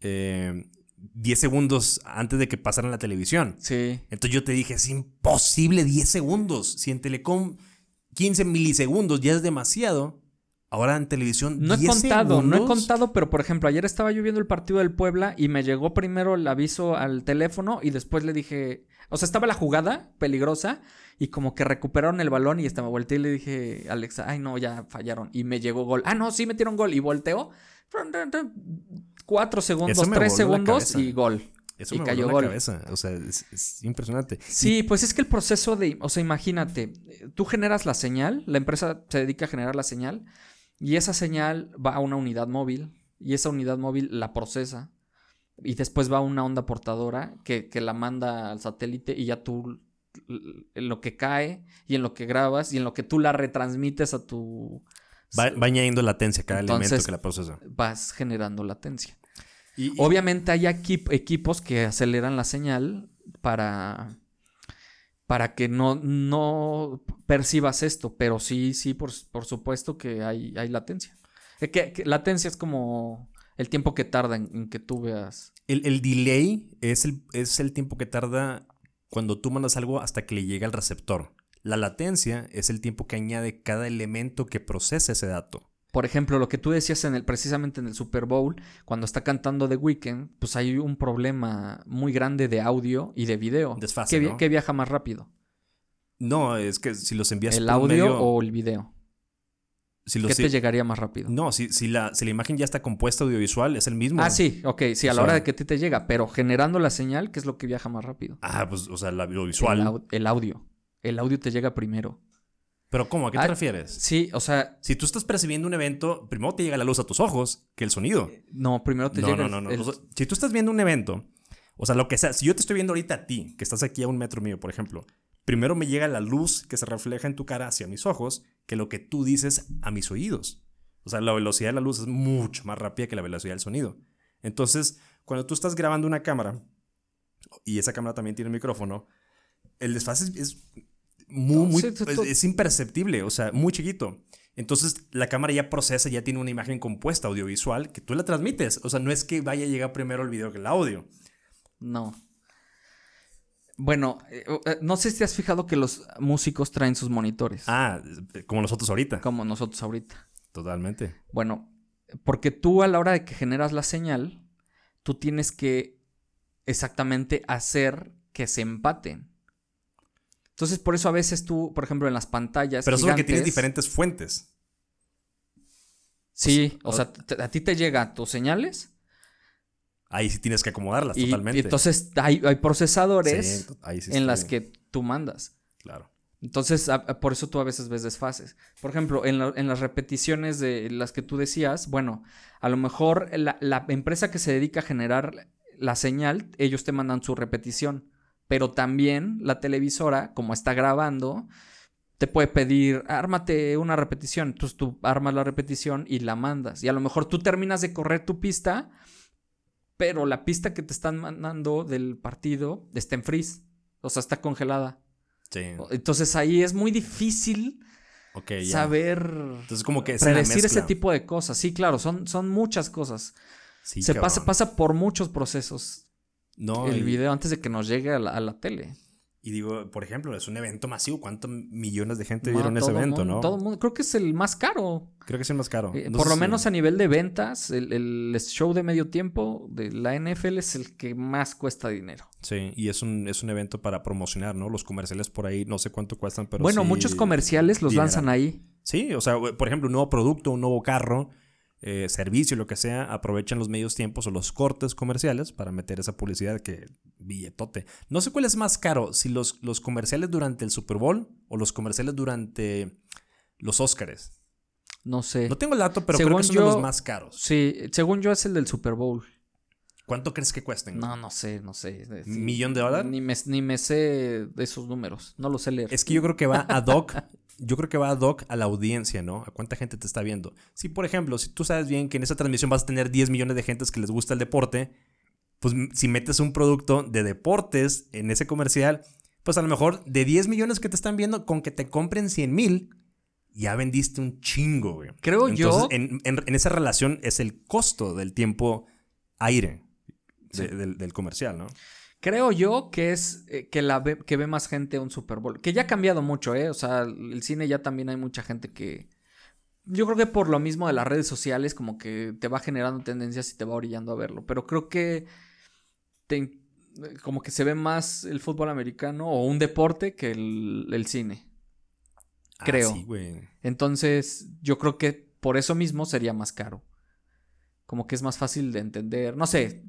eh, 10 segundos antes de que pasaran la televisión. Sí. Entonces yo te dije, es imposible 10 segundos. Si en Telecom 15 milisegundos ya es demasiado. Ahora en televisión. No he 10 contado, no he contado, pero por ejemplo, ayer estaba yo viendo el partido del Puebla y me llegó primero el aviso al teléfono y después le dije, o sea, estaba la jugada peligrosa y como que recuperaron el balón y hasta me volteé y le dije, Alexa, ay no, ya fallaron y me llegó gol. Ah, no, sí metieron gol y volteó. Cuatro segundos, tres segundos y gol. Eso y me cayó voló gol. la cabeza. O sea, es, es impresionante. Sí, pues es que el proceso de, o sea, imagínate, tú generas la señal, la empresa se dedica a generar la señal y esa señal va a una unidad móvil y esa unidad móvil la procesa y después va a una onda portadora que, que la manda al satélite y ya tú en lo que cae y en lo que grabas y en lo que tú la retransmites a tu Va, va añadiendo latencia cada elemento Entonces- que la procesa. vas generando latencia. Y, y- Obviamente hay equip- equipos que aceleran la señal para, para que no, no percibas esto, pero sí, sí, por, por supuesto que hay, hay latencia. Eh, que- que latencia es como el tiempo que tarda en, en que tú veas. el, el delay es el, es el tiempo que tarda cuando tú mandas algo hasta que le llega al receptor. La latencia es el tiempo que añade cada elemento que procesa ese dato. Por ejemplo, lo que tú decías en el, precisamente en el Super Bowl, cuando está cantando The Weeknd, pues hay un problema muy grande de audio y de video. Desfase, ¿Qué, vi- ¿no? qué viaja más rápido? No, es que si los envías ¿El audio medio- o el video? si los- ¿Qué si- te llegaría más rápido? No, si, si, la, si la imagen ya está compuesta audiovisual, es el mismo. Ah, sí, ok, sí, a O la hora de que a ti te llega, pero generando la señal, ¿qué es lo que viaja más rápido? Ah, pues, o sea, la audiovisual. El, au- el audio. El audio te llega primero. Pero ¿cómo? ¿A qué Ah, te refieres? Sí, o sea, Si tú estás percibiendo un evento, primero te llega la luz a tus ojos que el sonido. no, primero te No, llega no, no, no. el- O sea, si tú estás viendo un evento, o sea, lo que sea, si yo te estoy viendo ahorita a ti, que estás aquí a un metro mío, por ejemplo, primero me llega la luz que se refleja en tu cara hacia mis ojos que lo que tú dices a mis oídos. O sea, la velocidad de la luz es mucho más rápida que la velocidad del sonido. Entonces, cuando tú estás grabando una cámara y esa cámara también tiene un micrófono, el desfase es, es muy, muy- Sí, es, to- es imperceptible, o sea, muy chiquito. Entonces, la cámara ya procesa, ya tiene una imagen compuesta audiovisual que tú la transmites. O sea, no es que vaya a llegar primero el video que el audio. No. Bueno, eh, eh, no sé si te has fijado que los músicos traen sus monitores, Ah, como nosotros ahorita. como nosotros ahorita. Totalmente. Bueno, porque tú a la hora de que generas la señal, tú tienes que exactamente hacer que se empaten. Entonces, por eso a veces tú, por ejemplo, en las pantallas. Pero eso es porque tienes gigantes- diferentes fuentes. Sí, o sea, a ti te llegan tus señales Ahí sí tienes que acomodarlas y, totalmente. y entonces hay, hay procesadores Sí, to- ahí sí en las que tú mandas. Claro. Entonces, a- a- por eso tú a veces ves desfases. Por ejemplo, en, la- en las repeticiones de las que tú decías, bueno, a lo mejor la, la empresa que se dedica a generar la señal, ellos te mandan su repetición, pero también la televisora, como está grabando, te puede pedir, ármate una repetición. Entonces tú armas la repetición y la mandas. Y a lo mejor tú terminas de correr tu pista, pero la pista que te están mandando del partido está en freeze, o sea, está congelada. Sí. Entonces ahí es muy difícil saber Entonces, como que predecir ese tipo de cosas. Sí, claro, son, son muchas cosas. Sí, Se cabrón. pasa, pasa por muchos procesos No, el y- video antes de que nos llegue a la, a la tele. Y digo, por ejemplo, es un evento masivo. ¿Cuántos millones de gente vieron ese evento, mundo- no? Todo el mundo, creo que es el más caro. Creo que es el más caro. Eh, No por lo si- menos a nivel de ventas, el, el show de medio tiempo de la NFL es el que más cuesta dinero. Sí, y es un, es un evento para promocionar, ¿no? Los comerciales por ahí, no sé cuánto cuestan, pero bueno, sí muchos comerciales los lanzan ahí. Sí, o sea, por ejemplo, un nuevo producto, un nuevo carro, eh, servicio, lo que sea, aprovechan los medios tiempos o los cortes comerciales para meter esa publicidad que billetote. No sé cuál es más caro, si los, los comerciales durante el Super Bowl o los comerciales durante los Óscares. No sé. No tengo el dato, pero creo Según que son yo- de los más caros. Sí, según yo es el del Super Bowl. ¿Cuánto crees que cuesten? No, no sé, no sé. ¿Millón de dólares? Ni me, ni me sé de esos números. No lo sé leer. Es que yo creo que va ad hoc. Yo creo que va ad hoc a la audiencia, ¿no? A cuánta gente te está viendo. Si, por ejemplo, si tú sabes bien que en esa transmisión vas a tener 10 millones de gentes que les gusta el deporte, pues si metes un producto de deportes en ese comercial, pues a lo mejor de 10 millones que te están viendo, con que te compren 100 mil, ya vendiste un chingo, güey. Creo yo- Entonces, En, en- en esa relación es el costo del tiempo aire de- Sí. del, del comercial, ¿no? Creo yo que es eh, que, la ve, que ve más gente un Super Bowl. Que ya ha cambiado mucho, ¿eh? O sea, el cine ya también hay mucha gente que... yo creo que por lo mismo de las redes sociales, como que te va generando tendencias y te va orillando a verlo. Pero creo que te- como que se ve más el fútbol americano o un deporte que el, el cine. Ah, creo. sí, güey. Entonces, yo creo que por eso mismo sería más caro. Como que es más fácil de entender. No sé.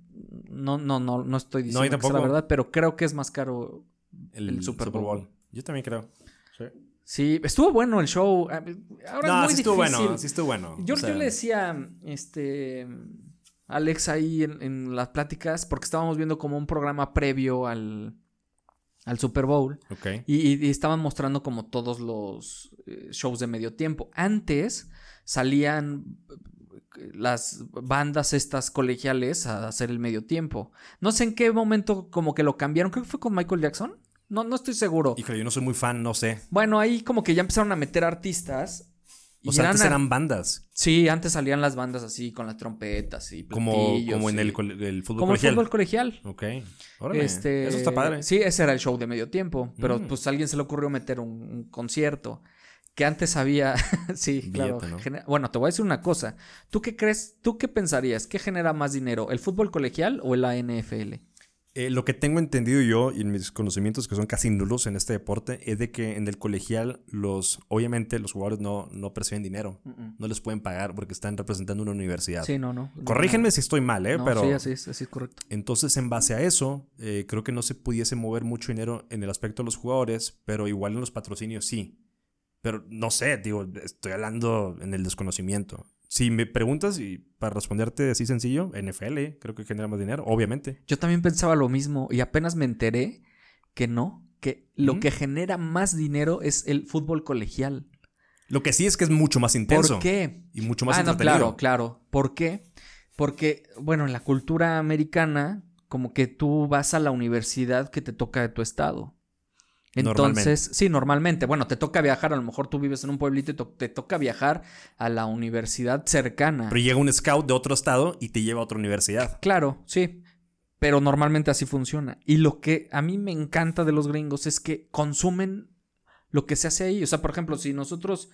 No, no, no, no estoy diciendo que sea la verdad, pero creo que es más caro El, El Super Super, Bowl. Yo también creo. Sí. Sí, estuvo bueno el show. Ah, Ahora no, es muy sí estuvo difícil. bueno, sí estuvo bueno. Yo, O sea, yo le decía, este, Alex ahí en, en las pláticas, porque estábamos viendo como un programa previo al, al Super Bowl Ok. y, estaban mostrando como todos los eh, shows de medio tiempo. Antes salían las bandas estas colegiales a hacer el medio tiempo. No sé en qué momento como que lo cambiaron, creo que fue con Michael Jackson. No, no estoy seguro. Híjole, yo no soy muy fan, no sé. Bueno, ahí como que ya empezaron a meter artistas. y O sea, antes a- eran bandas. Sí, antes salían las bandas así con las trompetas y Como, como en y- el, el fútbol como el colegial. fútbol colegial. Ok. Órale. Este, Eso está padre. Sí, ese era el show de medio tiempo, pero Mm. pues a alguien se le ocurrió meter un, un concierto que antes había, sí, Billete, claro. Bueno, te voy a decir una cosa. ¿Tú qué crees? ¿Tú qué pensarías? ¿Qué genera más dinero, el fútbol colegial o la NFL? Eh, lo que tengo entendido yo y en mis conocimientos que son casi nulos en este deporte es de que en el colegial los obviamente los jugadores no, no perciben dinero. No les pueden pagar porque están representando una universidad. Sí, no, no. Corrígenme si estoy mal, ¿eh? No, Pero Sí, así es, así es correcto. entonces en base a eso eh, creo que no se pudiese mover mucho dinero en el aspecto de los jugadores, pero igual en los patrocinios sí. Pero no sé, digo, estoy hablando en el desconocimiento. Si me preguntas y para responderte así sencillo, NFL creo que genera más dinero, obviamente. Yo también pensaba lo mismo y apenas me enteré que no, que lo ¿Mm? que genera más dinero es el fútbol colegial. Lo que sí es que es mucho más intenso. ¿Por qué? Y mucho más ah, no, claro, claro. ¿Por qué? Porque, bueno, en la cultura americana, como que tú vas a la universidad que te toca de tu estado. Normalmente. Entonces, sí, normalmente. Bueno, te toca viajar, a lo mejor tú vives en un pueblito y to- te toca viajar a la universidad cercana. Pero llega un scout de otro estado y te lleva a otra universidad. Claro, sí. Pero normalmente así funciona. Y lo que a mí me encanta de los gringos es que consumen lo que se hace ahí. O sea, por ejemplo, si nosotros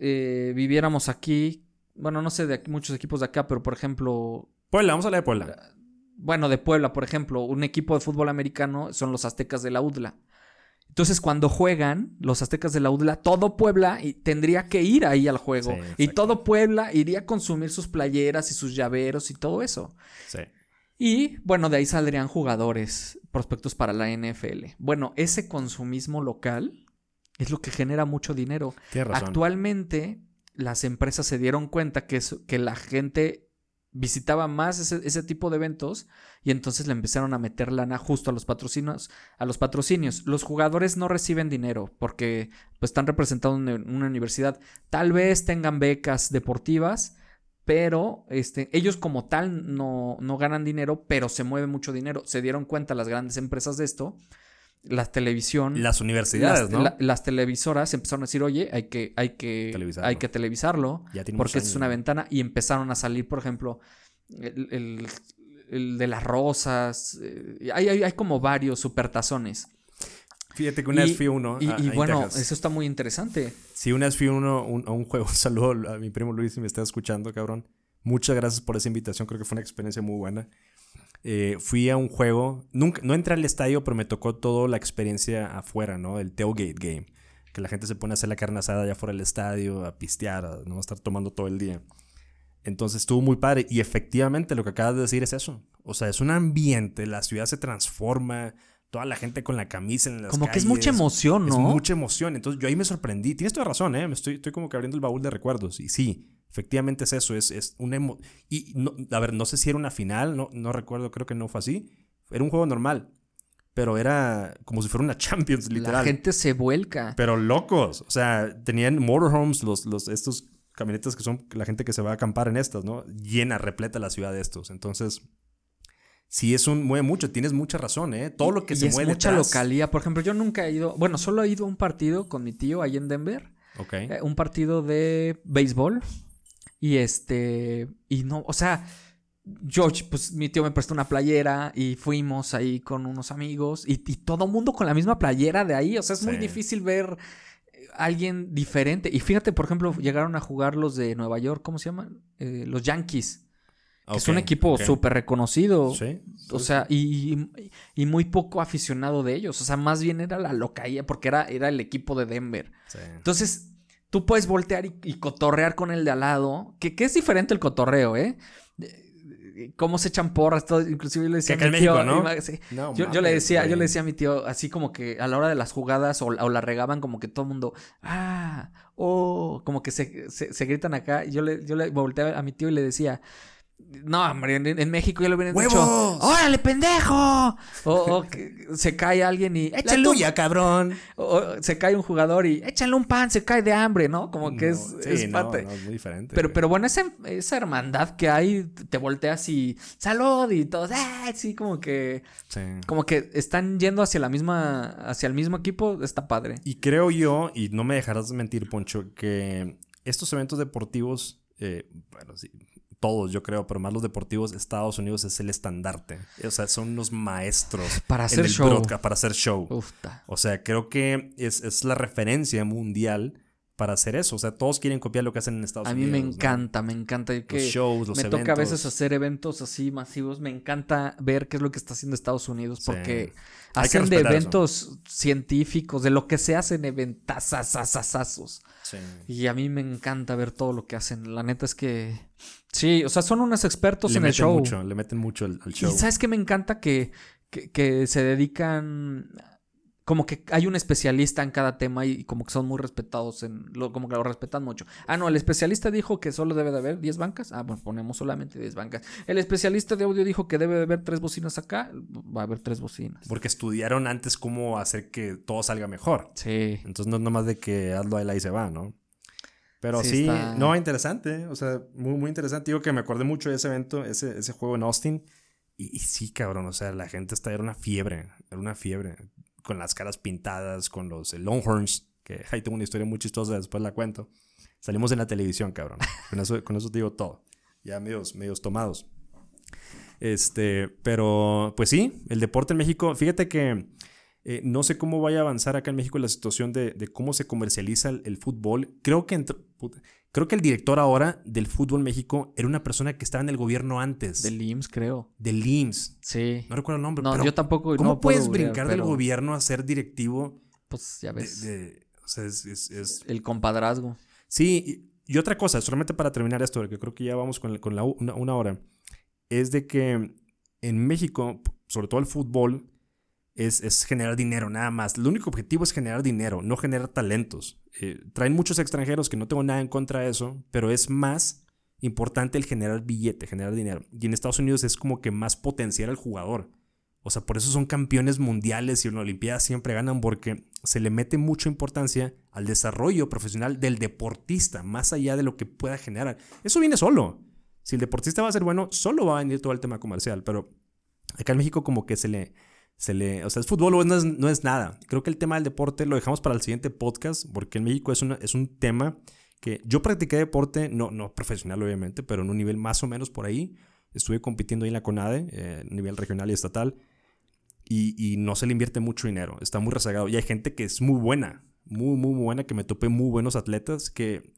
eh, viviéramos aquí, bueno, no sé de aquí- muchos equipos de acá, pero por ejemplo, Puebla, vamos a hablar de Puebla. bueno, de Puebla, por ejemplo, un equipo de fútbol americano son los aztecas de la UDLA. Entonces, cuando juegan los aztecas de la UDLA, todo Puebla tendría que ir ahí al juego. Sí, y todo Puebla iría a consumir sus playeras y sus llaveros y todo eso. Sí. Y bueno, de ahí saldrían jugadores, prospectos para la NFL. Bueno, ese consumismo local es lo que genera mucho dinero. Razón. Actualmente, las empresas se dieron cuenta que, eso- que la gente visitaba más ese, tipo de eventos y entonces le empezaron a meter lana justo a los patrocinios. A los patrocinios. Los jugadores no reciben dinero porque pues, están representados en una universidad. Tal vez tengan becas deportivas, pero este, ellos como tal no, no ganan dinero, pero se mueve mucho dinero. Se dieron cuenta las grandes empresas de esto. La televisión. Las universidades, las, ¿no? la- las televisoras empezaron a decir, oye, hay que, hay que, Televisarlo. hay que televisarlo. Ya tiene Porque es una ventana. Y empezaron a salir, por ejemplo, el, el- el de las rosas. eh, hay, hay, hay como varios supertazones. Fíjate que una y, vez fui uno. y- a- y a bueno, Texas. eso está muy interesante. Sí, una vez fui uno, un- a un juego. Un saludo a mi primo Luis si me está escuchando, cabrón. Muchas gracias por esa invitación. Creo que fue una experiencia muy buena. Eh, fui a un juego. Nunca, no entré al estadio, pero me tocó toda la experiencia afuera, ¿no? El tailgate game. Que la gente se pone a hacer la carne asada allá fuera del estadio, a pistear, a no estar tomando todo el día. Entonces estuvo muy padre. Y efectivamente lo que acabas de decir es eso. O sea, es un ambiente, la ciudad se transforma, toda la gente con la camisa en las Como que es mucha emoción, Es ¿no? mucha emoción. Entonces yo ahí me sorprendí. Tienes toda razón, ¿eh? Me estoy, estoy como que abriendo el baúl de recuerdos. Y sí, efectivamente es eso. Es, es una emo- Y no- a ver, no sé si era una final, no, no recuerdo, creo que no fue así. Era un juego normal. Pero era como si fuera una Champions, La literal. gente se vuelca. Pero locos. O sea, tenían motorhomes, los, los, estos camionetas que son la gente que se va a acampar en estas, ¿no? Llena, repleta la ciudad de estos. Entonces, sí es un, mueve mucho. Tienes mucha razón, ¿eh? Todo lo que y se es mueve mucha detrás. localía. Por ejemplo, yo nunca he ido. Bueno, solo he ido a un partido con mi tío ahí en Denver. Ok. Eh, un partido de béisbol. Y este. Y no, o sea. Yo, pues mi tío me prestó una playera y fuimos ahí con unos amigos y, y todo mundo con la misma playera de ahí. O sea, es muy difícil ver. alguien diferente. Y fíjate, por ejemplo, llegaron a jugar los de Nueva York, ¿cómo se llaman? Eh, los Yankees. Que es un equipo súper reconocido. Sí. O sea, y, y- y muy poco aficionado de ellos. O sea, más bien era la locaía, porque era, era el equipo de Denver. Sí. Entonces, tú puedes voltear y, y cotorrear con el de al lado, que, que es diferente el cotorreo, ¿eh? Cómo se echan porras, todo, inclusive yo le decía Que a mi tío, México, ¿no? sí. No yo, yo le decía, yo le decía a mi tío, así como que a la hora de las jugadas o, o la regaban, como que todo el mundo, ah, oh, como que se, se, se gritan acá. Y yo le, yo le volteaba a mi tío y le decía, no, hombre, en, en México ya lo hubieran dicho, ¡Huevos! ¡órale, pendejo! O, o que se cae alguien y, La échale un tuya, cabrón. o, o se cae un jugador y échale un pan, se cae de hambre, ¿no? Como que No, es, sí, es no, parte. no, es muy diferente. pero, güey. pero bueno, esa, esa hermandad que hay, te volteas y salud y todos, ¡ah! Sí, como que, Sí. como que están yendo hacia la misma, hacia el mismo equipo, está padre. Y creo yo, y no me dejarás mentir, Poncho, que estos eventos deportivos, eh, bueno, sí, todos yo creo, pero más los deportivos, Estados Unidos es el estandarte. O sea, son los maestros Para en hacer el show. broadcast, para hacer show. O sea, creo que es, es la referencia mundial para hacer eso. O sea, todos quieren copiar lo que hacen en Estados A Unidos. mí me ¿no? encanta, me encanta. Que Los shows, los me eventos. toca a veces hacer eventos así masivos. Me encanta ver qué es lo que está haciendo Estados Unidos porque hacen de eso. eventos científicos, de lo que se hacen eventazazazazazos. Sí. Y a mí me encanta ver todo lo que hacen. La neta es que. Sí, o sea, son unos expertos Le en el meten show. mucho, le meten mucho al, show. Y sabes que me encanta que, que, que se dedican. Como que hay un especialista en cada tema y como que son muy respetados en. Lo, como que lo respetan mucho. Ah, no, el especialista dijo que solo debe de haber 10 bancas. Ah, bueno, ponemos solamente 10 bancas. El especialista de audio dijo que debe de haber tres bocinas acá. Va a haber tres bocinas. Porque estudiaron antes cómo hacer que todo salga mejor. Sí. Entonces no es nomás de que hazlo ahí y se va, ¿no? Pero Sí, sí, está- no, interesante. O sea, muy, muy interesante. Digo que me acordé mucho de ese evento, ese, ese juego en Austin. Y, y sí, cabrón, o sea, la gente está, era una fiebre, era una fiebre. Con las caras pintadas, con los eh, Longhorns, que ahí tengo una historia muy chistosa, después la cuento. Salimos en la televisión, cabrón. Con eso, con eso te digo todo. Ya medios, medios tomados. Este, pero pues sí, el deporte en México, fíjate que eh, no sé cómo vaya a avanzar acá en México la situación de, de cómo se comercializa el, el fútbol. Creo que, creo que el director ahora del fútbol México era una persona que estaba en el gobierno antes. Del IMSS, creo. del IMSS. Sí. No recuerdo el nombre. No, pero yo tampoco. ¿Cómo no puedes brincar del gobierno a ser directivo Pues ya ves. de- o sea, es- es- es, El compadrazgo. Sí, y, y otra cosa, solamente para terminar esto, porque creo que ya vamos con, con la una, una hora, es de que en México, sobre todo el fútbol, es, es generar dinero, nada más. El único objetivo es generar dinero, no generar talentos. Eh, traen muchos extranjeros que no tengo nada en contra de eso, pero es más importante el generar billete, generar dinero. Y en Estados Unidos es como que más potenciar al jugador. O sea, por eso son campeones mundiales y en la Olimpiada siempre ganan porque se le mete mucha importancia al desarrollo profesional del deportista, más allá de lo que pueda generar. Eso viene solo. Si el deportista va a ser bueno, solo va a venir todo el tema comercial. Pero acá en México como que se le... Se le o sea, el fútbol no es, no es nada. Creo que el tema del deporte lo dejamos para el siguiente podcast porque en México es, una- es un tema que yo practiqué deporte, no, no profesional obviamente, pero en un nivel más o menos por ahí. Estuve compitiendo ahí en la CONADE, eh, nivel regional y estatal y, y no se le invierte mucho dinero. Está muy rezagado. Y hay gente que es muy buena, muy, muy buena, que me topé muy buenos atletas que,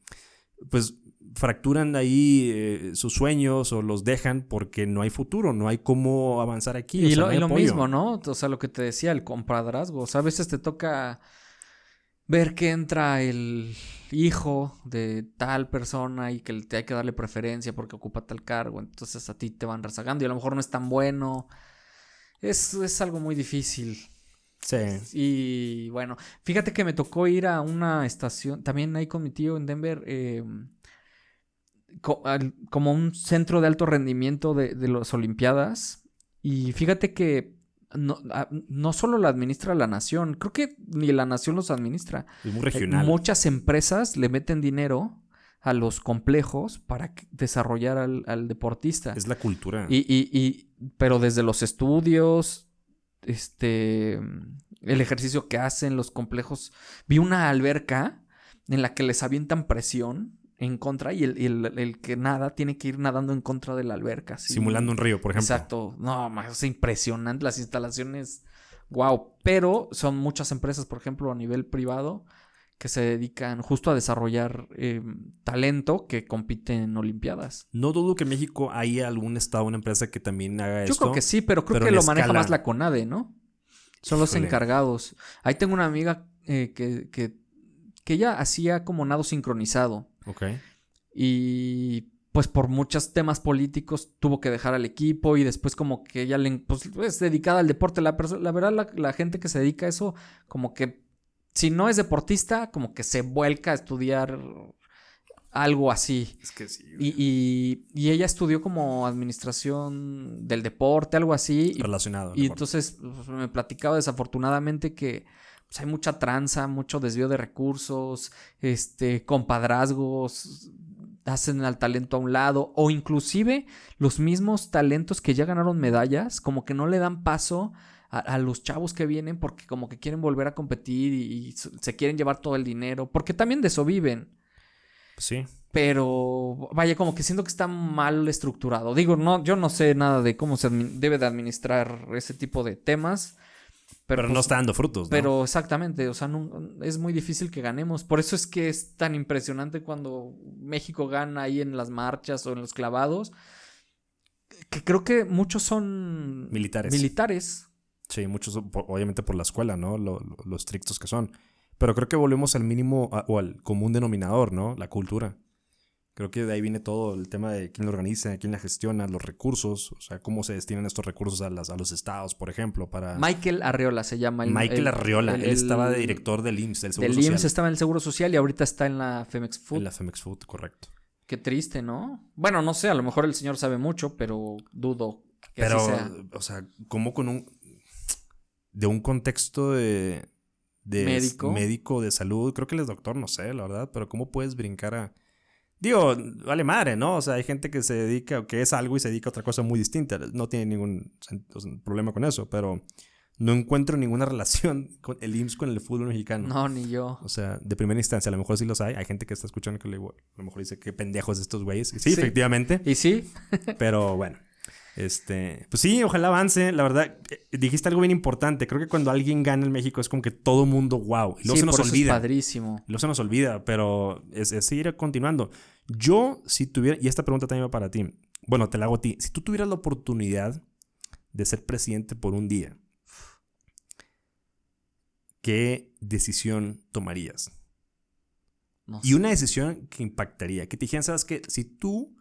pues, fracturan ahí eh, sus sueños o los dejan porque no hay futuro, no hay cómo avanzar aquí. o Y sea, lo, no hay y lo apoyo. mismo, ¿no? O sea, lo que te decía, el compadrazgo. O sea, a veces te toca ver que entra el hijo de tal persona y que te hay que darle preferencia porque ocupa tal cargo. Entonces a ti te van rezagando y a lo mejor no es tan bueno. Es, es algo muy difícil. Sí. Y bueno, fíjate que me tocó ir a una estación, también ahí con mi tío en Denver, eh, como un centro de alto rendimiento de, de las Olimpiadas. Y fíjate que no, a- no solo la administra la nación, creo que ni la nación los administra. Es muy Eh, regional. Muchas empresas le meten dinero a los complejos para desarrollar al, al deportista. Es la cultura. Y, y, y, pero desde los estudios, este, el ejercicio que hacen, los complejos. Vi una alberca en la que les avientan presión en contra y el, el- el que nada tiene que ir nadando en contra de la alberca. Simulando un río, por ejemplo. Exacto. No, es impresionante las instalaciones. Wow. Pero son muchas empresas, por ejemplo, a nivel privado, que se dedican justo a desarrollar eh, talento que compite en Olimpiadas. No dudo que en México haya algún estado, una empresa que también haga Yo esto. creo que sí, pero creo pero que lo maneja más la CONADE, ¿no? Son los Híjole. encargados. Ahí tengo una amiga eh, que, que, que ella hacía como nado sincronizado. Ok. Y pues por muchos temas políticos tuvo que dejar al equipo y después como que ella le, pues, es dedicada al deporte. La, la verdad, la, la gente que se dedica a eso, como que si no es deportista, como que se vuelca a estudiar algo así. Es que sí. Y, y- y ella estudió como administración del deporte, algo así. Relacionado. y entonces pues, me platicaba desafortunadamente que pues, hay mucha tranza, mucho desvío de recursos, este, compadrazgos, hacen al talento a un lado, o inclusive los mismos talentos que ya ganaron medallas, como que no le dan paso a, a los chavos que vienen porque como que quieren volver a competir y, y se quieren llevar todo el dinero, porque también de eso viven. Sí. Pero vaya, como que siento que está mal estructurado. Digo, no, yo no sé nada de cómo se debe de administrar ese tipo de temas. Pero, Pero, no pues, está dando frutos, ¿no? Pero exactamente, o sea, no- es muy difícil que ganemos. Por eso es que es tan impresionante cuando México gana ahí en las marchas o en los clavados. Que creo que muchos son Militares. militares. Sí, muchos, obviamente por la escuela, ¿no? Lo, lo- lo estrictos que son. Pero creo que volvemos al mínimo a- o al común denominador, ¿no? La cultura. Creo que de ahí viene todo el tema de quién lo organiza, quién la gestiona, los recursos, o sea, cómo se destinan estos recursos a, las, a los estados, por ejemplo, para... Michael Arreola se llama. el- Michael el- Arriola, el- él estaba de director del IMSS, del Seguro Del Social. IMSS estaba en el Seguro Social y ahorita está en la Femex Food. En la Femex Food, correcto. Qué triste, ¿no? Bueno, no sé, a lo mejor el señor sabe mucho, pero dudo que Pero, así sea. o sea, como con un... De un contexto de... de Médico. médico de salud, creo que él es doctor, no sé, la verdad, pero ¿cómo puedes brincar a... Digo, vale madre, ¿no? O sea, hay gente que se dedica, que es algo y se dedica a otra cosa muy distinta. No tiene ningún o problema con eso, pero no encuentro ninguna relación con el IMSS con el fútbol mexicano. No, ni yo. O sea, de primera instancia, a lo mejor sí los hay. Hay gente que está escuchando que le, a lo mejor dice qué pendejos estos güeyes. Sí, Sí. efectivamente. ¿Y sí? Pero bueno, este, pues sí, ojalá avance. La verdad, eh, dijiste algo bien importante. Creo que cuando alguien gana en México es como que todo mundo, wow. Y luego sí, se nos por eso olvida. es padrísimo. Luego se nos olvida, pero es, es seguir continuando. Yo, si tuviera, y esta pregunta también va para ti. Bueno, te la hago a ti. Si tú tuvieras la oportunidad de ser presidente por un día, ¿qué decisión tomarías? No Y una decisión que impactaría, que te dijeran, ¿sabes qué? Si tú,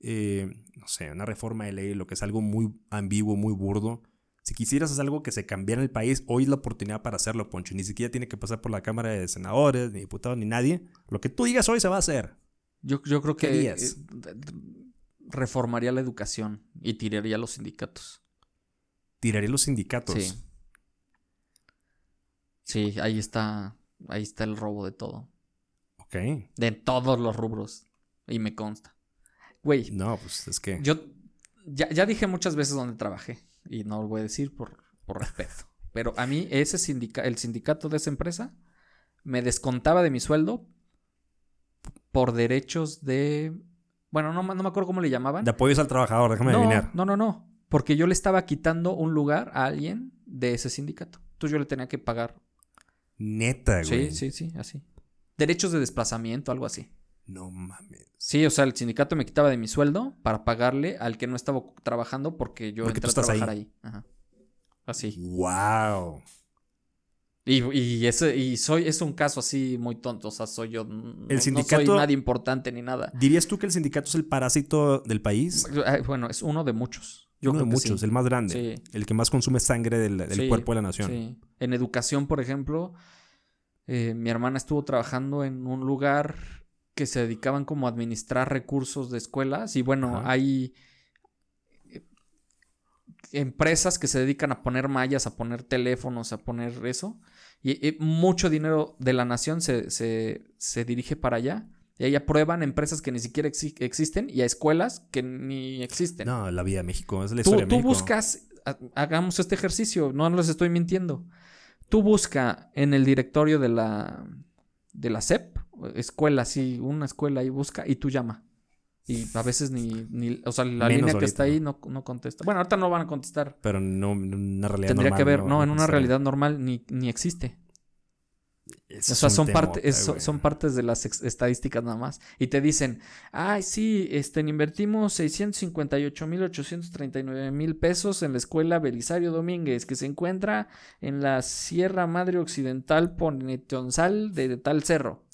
eh, no sé, una reforma de ley, lo que es algo muy ambiguo, muy burdo, si quisieras hacer algo que se cambiara en el país, hoy es la oportunidad para hacerlo, Poncho. Ni siquiera tiene que pasar por la Cámara de Senadores, ni diputados, ni nadie. Lo que tú digas hoy se va a hacer. Yo, yo creo ¿Qué que eh, reformaría la educación y tiraría los sindicatos. Tiraría los sindicatos. Sí. Sí, ahí está, ahí está el robo de todo. Ok. De todos los rubros. Y me consta. Güey, No, pues es que... yo ya, ya dije muchas veces dónde trabajé. Y no lo voy a decir por, por respeto. Pero a mí, ese sindica el sindicato de esa empresa me descontaba de mi sueldo por derechos de. Bueno, no, no me acuerdo cómo le llamaban. De apoyos al trabajador, déjame no, adivinar. no, no, no. Porque yo le estaba quitando un lugar a alguien de ese sindicato. Entonces yo le tenía que pagar. Neta, güey. Sí, sí, sí, así. Derechos de desplazamiento, algo así. No mames. Sí, o sea, el sindicato me quitaba de mi sueldo para pagarle al que no estaba trabajando porque yo Porque entré tú a trabajar ahí. Ajá. Así. Wow. Y, y ese, y soy, es un caso así muy tonto. O sea, soy yo. no- no sindicato- soy nadie importante ni nada. ¿Dirías tú que el sindicato es el parásito del país? Bueno, es uno de muchos. Yo Uno de que muchos, sí. el más grande. Sí. El que más consume sangre del, del Sí, cuerpo de la nación. Sí. En educación, por ejemplo, eh, mi hermana estuvo trabajando en un lugar que se dedicaban como a administrar recursos de escuelas y bueno, Ajá. hay eh, empresas que se dedican a poner mallas, a poner teléfonos, a poner eso y, y mucho dinero de la nación se, se, se dirige para allá. Y ahí aprueban empresas que ni siquiera exi- existen y a escuelas que ni existen. No, la vida de México, es la Tú, historia tú buscas, ha- hagamos este ejercicio, no les estoy mintiendo. Tú busca en el directorio de la, de la SEP, escuela, sí, una escuela ahí busca y tú llama. Y a veces ni, ni o sea, la Menos línea que está ahí no, no contesta. Bueno, ahorita no van a contestar. Pero no en una realidad Tendría normal, que ver, no, en una realidad normal ni, ni existe. o sea, son, parte, son partes de las estadísticas nada más. Y te dicen, ay, sí, este, invertimos 658 mil 839 mil pesos en la escuela Belisario Domínguez, que se encuentra en la Sierra Madre Occidental Ponetonsal de, tal cerro.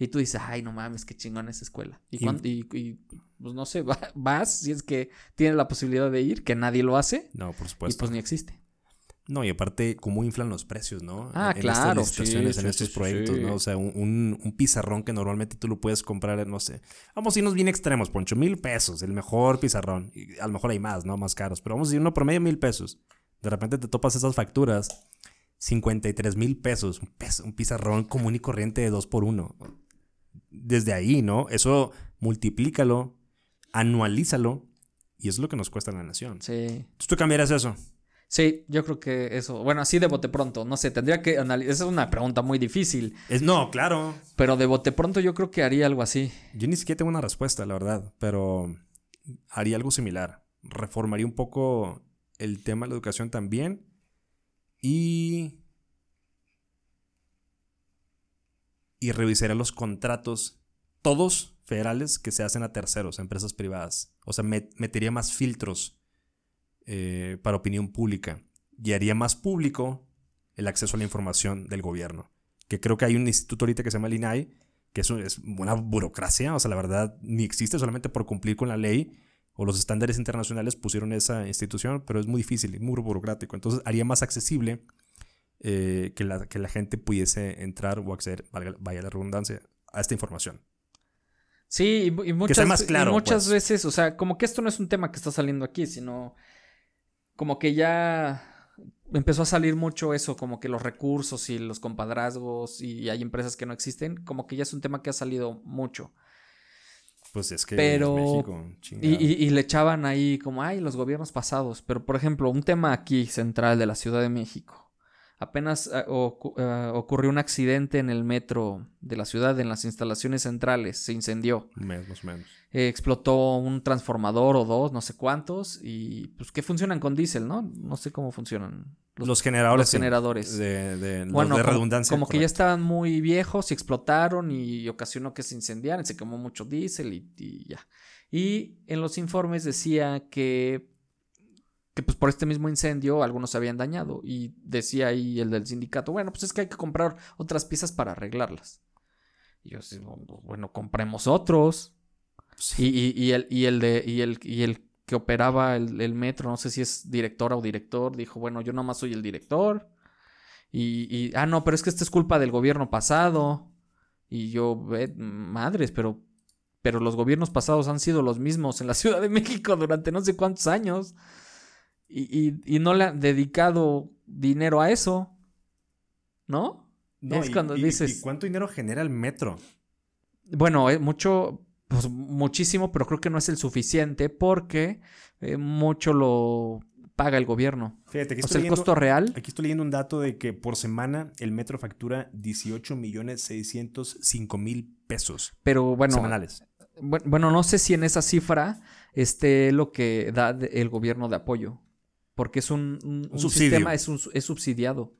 Y tú dices, ay, no mames, qué chingón esa escuela. Y, y, pues no sé, vas si es que tienes la posibilidad de ir, que nadie lo hace. No, por supuesto. Y pues ni existe. No, y aparte, cómo inflan los precios, ¿no? Ah, claro. En estas licitaciones, en estos proyectos, ¿no? O sea, un, un, pizarrón que normalmente tú lo puedes comprar, no sé. Vamos a irnos bien extremos, Poncho, mil pesos, el mejor pizarrón. Y a lo mejor hay más, ¿no? Más caros, pero vamos a ir uno promedio mil pesos. De repente te topas esas facturas, 53 mil pesos, un, un pizarrón común y corriente de dos por uno. Desde ahí, ¿no? Eso multiplícalo, anualízalo, y eso es lo que nos cuesta a la nación. Sí. Entonces tú cambiarás eso. Sí, yo creo que eso. Bueno, así de bote pronto. No sé, tendría que analizar. Esa es una pregunta muy difícil. Es, no, claro. Pero de bote pronto yo creo que haría algo así. Yo ni siquiera tengo una respuesta, la verdad. Pero haría algo similar. Reformaría un poco el tema de la educación también. Y. Y revisaría los contratos, todos federales, que se hacen a terceros, a empresas privadas. O sea, metería más filtros eh, para opinión pública y haría más público el acceso a la información del gobierno. Que creo que hay un instituto ahorita que se llama el INAI, que eso es una burocracia, o sea, la verdad ni existe solamente por cumplir con la ley o los estándares internacionales pusieron esa institución, pero es muy difícil, muy burocrático. Entonces haría más accesible eh, que, la, que la gente pudiese entrar o acceder, vaya la redundancia, a esta información. Sí, y, muchas, más claro, muchas pues. veces, o sea, como que esto no es un tema que está saliendo aquí, sino como que ya empezó a salir mucho eso, como que los recursos y los compadrazgos y hay empresas que no existen, como que ya es un tema que ha salido mucho. Pues es que pero, México, y, y, le echaban ahí como, ay, los gobiernos pasados. Pero, por ejemplo, un tema aquí central de la Ciudad de México Apenas eh, eh, ocurrió un accidente en el metro de la ciudad, en las instalaciones centrales, se incendió. O menos. Eh, explotó un transformador o dos, no sé cuántos, y pues que funcionan con diésel, ¿no? No sé cómo funcionan. Los, generadores. Los generadores. De, de, de redundancia. Como, que ya estaban muy viejos y explotaron y ocasionó que se incendiaran, se quemó mucho diésel y, y ya. Y en los informes decía que que pues por este mismo incendio algunos se habían dañado y decía ahí el del sindicato, bueno, pues es que hay que comprar otras piezas para arreglarlas. Y yo bueno, compremos otros. Y, el, y, el de, y, el, y el que operaba el, metro, no sé si es directora o director, dijo, bueno, yo nomás soy el director. Y, y, ah, no, pero es que esto es culpa del gobierno pasado. Y yo, madres, pero, pero los gobiernos pasados han sido los mismos en la Ciudad de México durante no sé cuántos años y, no le han dedicado dinero a eso. ¿No? no es cuando dices. ¿Y cuánto dinero genera el metro? Bueno, eh, mucho, pues muchísimo, pero creo que no es el suficiente porque eh, mucho lo paga el gobierno. Fíjate, aquí o sea, el costo real. Aquí estoy leyendo un dato de que por semana el metro factura 18 millones 605 mil pesos. Pero bueno. Semanales. Bueno, no sé si en esa cifra esté lo que da el gobierno de apoyo porque es un, un, sistema, es, es, subsidiado. O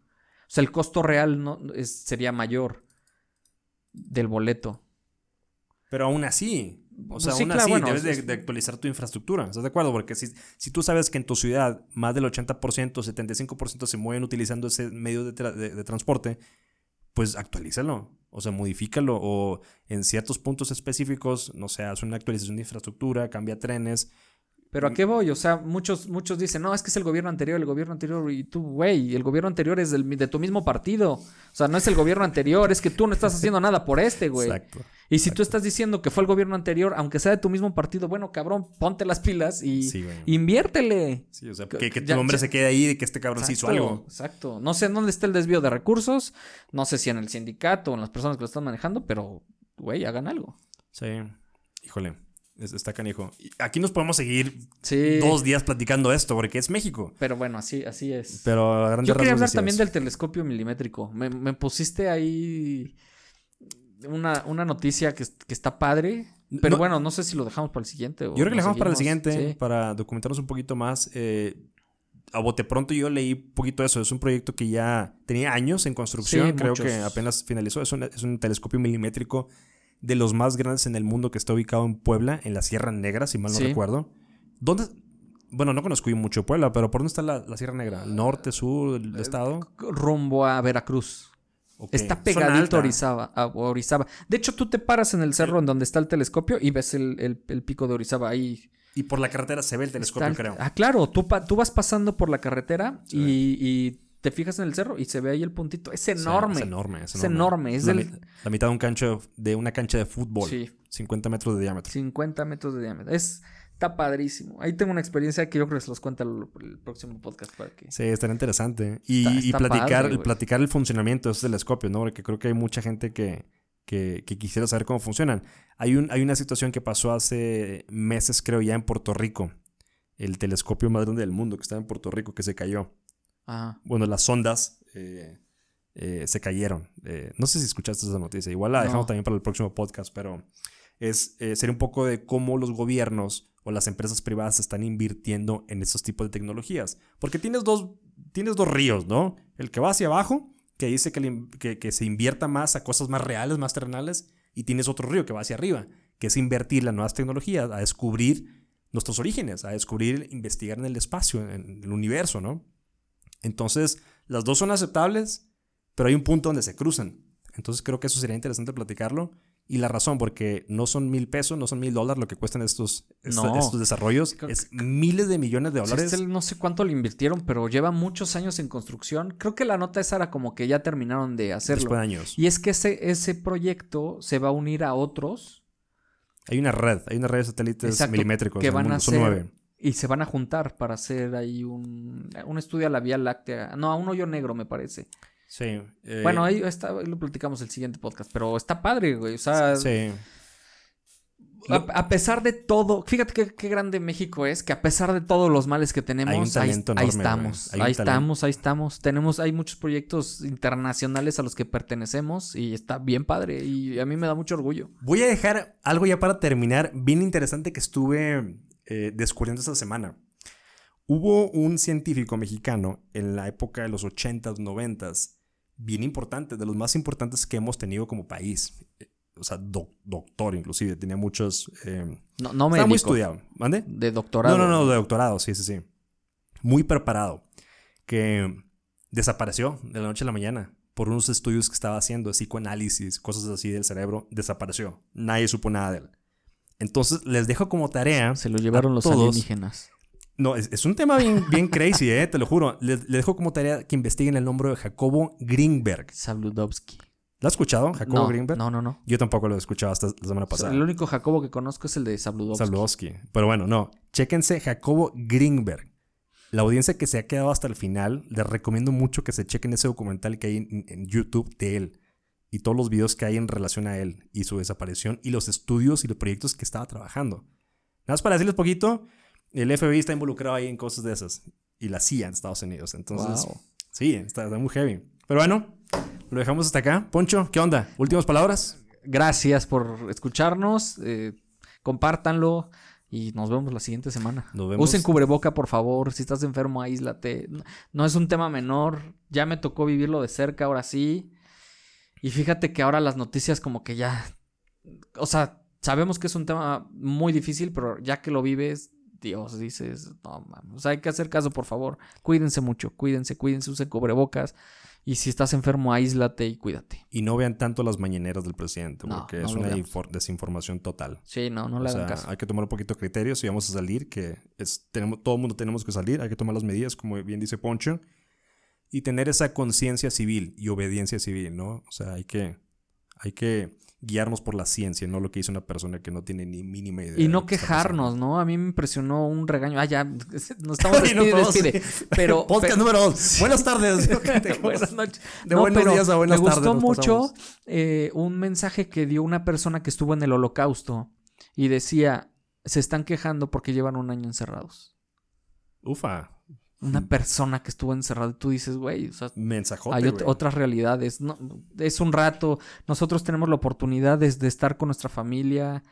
sea, el costo real no, sería mayor del boleto. Pero aún así, o sea, aún así debes de, actualizar tu infraestructura. ¿Estás de acuerdo? Porque si, si tú sabes que en tu ciudad más del 80%, 75% se mueven utilizando ese medio de, de, transporte, pues actualízalo. O sea, modifícalo. O en ciertos puntos específicos, no sé, haz una actualización de infraestructura, cambia trenes. Pero ¿a qué voy? O sea, muchos, muchos dicen, no, es que es el gobierno anterior, el gobierno anterior, y tú, güey, el gobierno anterior es del, de tu mismo partido. O sea, no es el gobierno anterior, es que tú no estás haciendo nada por este, güey. Exacto. Y si tú estás diciendo que fue el gobierno anterior, aunque sea de tu mismo partido, bueno, cabrón, ponte las pilas y inviértele. Sí, o sea, que, tu hombre se quede ahí y que este cabrón se hizo algo. Exacto. No sé en dónde está el desvío de recursos, no sé si en el sindicato o en las personas que lo están manejando, pero, güey, hagan algo. Sí, híjole. Está canijo. Aquí nos podemos seguir dos días platicando esto, porque es México. Pero bueno, así, así es. Pero a Yo quería hablar también del telescopio milimétrico. Me, pusiste ahí una, una noticia que, está padre. Pero bueno, no sé si lo dejamos para el siguiente. yo creo que lo dejamos para el siguiente, para documentarnos un poquito más. Eh, a bote pronto yo leí un poquito de eso. Es un proyecto que ya tenía años en construcción. Sí, Creo muchos. que apenas finalizó. Es un, es un telescopio milimétrico de los más grandes en el mundo que está ubicado en Puebla, en la Sierra Negra, si mal no Sí. recuerdo. ¿Dónde? Bueno, no conozco mucho Puebla, pero ¿por dónde está la, la Sierra Negra? ¿El norte, sur, el estado? Rumbo a Veracruz. Está pegadito a Orizaba, a Orizaba. De hecho, tú te paras en el cerro en donde está el telescopio y ves el, el- el pico de Orizaba ahí. Y por la carretera se ve el telescopio, creo. Ah, claro, tú, tú vas pasando por la carretera y, y te fijas en el cerro y se ve ahí el puntito. Es Sí, enorme. es enorme. Es enorme. enorme, es la, del- mi- la mitad de, un cancho, de una cancha de fútbol. Sí. 50 metros de diámetro. 50 metros de diámetro. Es, está padrísimo. Ahí tengo una experiencia que yo creo que se los cuenta el, el próximo podcast para que... Sí, estaría interesante. Y, Está- y está platicar, padre, platicar el funcionamiento de esos telescopios, ¿no? Porque creo que hay mucha gente que, que, que quisiera saber cómo funcionan. Hay, un, hay una situación que pasó hace meses, creo, ya en Puerto Rico. El telescopio más grande del mundo que estaba en Puerto Rico, que se cayó. Ah, Bueno, las sondas eh, eh, se cayeron. Eh, no sé si escuchaste esa noticia. Igual la No. dejamos también para el próximo podcast, pero es sería un poco de cómo los gobiernos o las empresas privadas están invirtiendo en estos tipos de tecnologías. Porque tienes dos, tienes dos ríos, ¿no? El que va hacia abajo, que dice que, le que- que se invierta más a cosas más reales, más terrenales, y tienes otro río que va hacia arriba, que es invertir las nuevas tecnologías, a descubrir nuestros orígenes, a descubrir, investigar en el espacio, en el universo, ¿no? Entonces, las dos son aceptables, pero hay un punto donde se cruzan. Entonces, creo que eso sería interesante platicarlo. Y la razón, porque no son mil pesos, no son mil dólares lo que cuestan estos, No. estos desarrollos, es miles de millones de dólares. no sé cuánto le invirtieron, pero lleva muchos años en construcción. Creo que la nota esa era como que ya terminaron de hacerlo. Después de años. Y es que ese, ese proyecto se va a unir a otros Hay una red, hay una red de satélites Exacto, milimétricos. que van a mundo, son ser-. Y se van a juntar para hacer ahí un, un estudio a la Vía Láctea. No, a un hoyo negro, me parece. Sí. eh, Bueno, ahí está, ahí lo platicamos el siguiente podcast, pero está padre, güey. O sea, Sí. a, a pesar de todo, fíjate qué, qué grande México es, que a pesar de todos los males que tenemos, ahí- ahí, estamos, ahí estamos, ahí estamos. Tenemos, hay muchos proyectos internacionales a los que pertenecemos y está bien padre y a mí me da mucho orgullo. Voy a dejar algo ya para terminar, bien interesante que estuve eh, descubriendo esta semana. Hubo un científico mexicano en la época de los 80s, 90s, bien importante, de los más importantes que hemos tenido como país. O sea, doc- doctor inclusive, tenía muchos... eh, No, no estaba muy estudiado. ¿Mande? de doctorado. No, no, no, de doctorado, sí, sí, sí. Muy preparado. Que desapareció de la noche a la mañana por unos estudios que estaba haciendo, psicoanálisis, cosas así del cerebro. Desapareció. Nadie supo nada de él. Entonces les dejo como tarea. Se lo llevaron los todos- alienígenas. No, es, es un tema bien, bien crazy, eh, te lo juro. Les, les dejo como tarea que investiguen el nombre de Jacobo Greenberg. Sabludowski. ¿Lo has escuchado, Jacobo No, Greenberg? no, no, no. Yo tampoco lo he escuchado hasta la semana O sea, pasada. el único Jacobo que conozco es el de Sabludowski. Sabludowski. Pero bueno, no. Chéquense Jacobo Greenberg. La audiencia que se ha quedado hasta el final, les recomiendo mucho que se chequen ese documental que hay en, en YouTube de él. Y todos los videos que hay en relación a él y su desaparición y los estudios y los proyectos que estaba trabajando. Nada más para decirles poquito, el FBI está involucrado ahí en cosas de esas. Y la CIA en Estados Unidos. Entonces, Wow. sí, está, está muy heavy. Pero bueno, lo dejamos hasta acá. Poncho, ¿qué onda? ¿Últimas palabras? Gracias por escucharnos. eh, compártanlo. Y nos vemos la siguiente semana. Nos vemos. Usen cubreboca, por favor. Si estás enfermo, aíslate. No, no es un tema menor. Ya me tocó vivirlo de cerca, ahora sí. Y fíjate que ahora las noticias como que ya... O sea, sabemos que es un tema muy difícil, pero ya que lo vives, Dios, dices, no, mames. O sea, hay que hacer caso, por favor. Cuídense mucho, cuídense, cuídense, usen cubrebocas. Y si estás enfermo, aíslate y cuídate. Y no vean tanto las mañaneras del presidente, No, porque no es una desinformación total. Sí, no, no o le sea, hagan caso. hay que tomar un poquito de criterios si vamos a salir, que es, tenemos, todo el mundo tenemos que salir, hay que tomar las medidas, como bien dice Poncho, y tener esa conciencia civil y obediencia civil, ¿no? O sea, hay que, hay que guiarnos por la ciencia, no lo que dice una persona que no tiene ni mínima idea. Y no quejarnos, ¿no? A mí me impresionó un regaño. Ah, ya, nos estamos despide, despide. Pero, Podcast pero- número dos. Buenas tardes. Buenas noches. De No, buenos días a buenas me tardes. gustó nos mucho eh, un mensaje que dio una persona que estuvo en el holocausto y decía, se están quejando porque llevan un año encerrados. Ufa. Una persona que estuvo encerrada y tú dices, güey, o sea, Mensajote, hay ot- otras realidades. No, es un rato. Nosotros tenemos la oportunidad de, de estar con nuestra familia.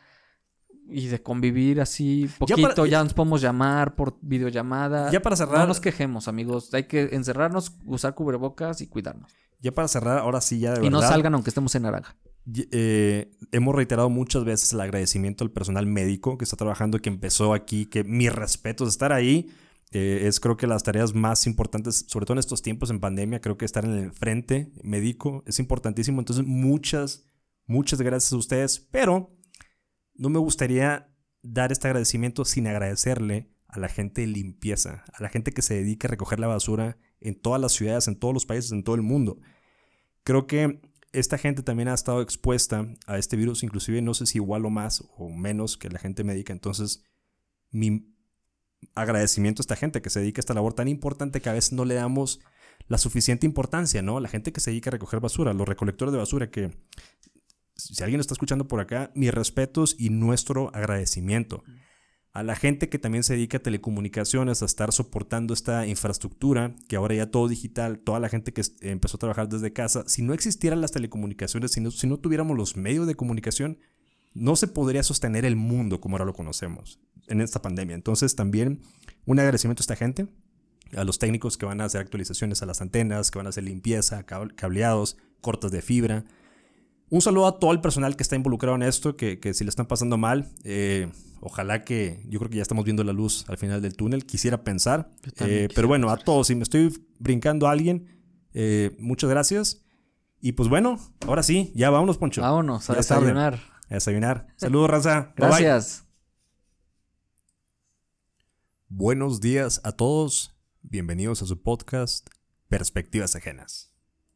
y de convivir así poquito. Ya, nos podemos llamar por videollamada. Ya para cerrar. No nos quejemos, amigos. Hay que encerrarnos, usar cubrebocas y cuidarnos. Ya para cerrar, ahora sí, ya de y no salgan aunque estemos en naranja. Eh, hemos reiterado muchas veces el agradecimiento al personal médico que está trabajando, que empezó aquí, que mi respeto es estar ahí. Eh, es creo que las tareas más importantes, sobre todo en estos tiempos en pandemia, creo que estar en el frente médico es importantísimo. Entonces, muchas, muchas gracias a ustedes, pero no me gustaría dar este agradecimiento sin agradecerle a la gente de limpieza, a la gente que se dedica a recoger la basura en todas las ciudades, en todos los países, en todo el mundo. Creo que esta gente también ha estado expuesta a este virus, inclusive no sé si igual o más o menos que la gente médica. Entonces, mi agradecimiento a esta gente que se dedica a esta labor tan importante que a veces no le damos la suficiente importancia, ¿no? La gente que se dedica a recoger basura, los recolectores de basura que si alguien está escuchando por acá, mis respetos y nuestro agradecimiento. A la gente que también se dedica a telecomunicaciones, a estar soportando esta infraestructura, que ahora ya todo digital, toda la gente que empezó a trabajar desde casa, si no existieran las telecomunicaciones, si no, si no tuviéramos los medios de comunicación, no se podría sostener el mundo como ahora lo conocemos en esta pandemia. Entonces también un agradecimiento a esta gente, a los técnicos que van a hacer actualizaciones a las antenas, que van a hacer limpieza, cableados, cortes de fibra, un saludo a todo el personal que está involucrado en esto, que, si le están pasando mal, eh, ojalá que yo creo que ya estamos viendo la luz al final del túnel, quisiera pensar. Eh, pero bueno, a todos, si me estoy brincando a alguien, eh, muchas gracias. Y pues bueno, ahora sí, ya vámonos, Poncho. Vámonos a desayunar. A desayunar. Saludos, raza. Gracias. Buenos días a todos. Bienvenidos a su podcast Perspectivas Ajenas.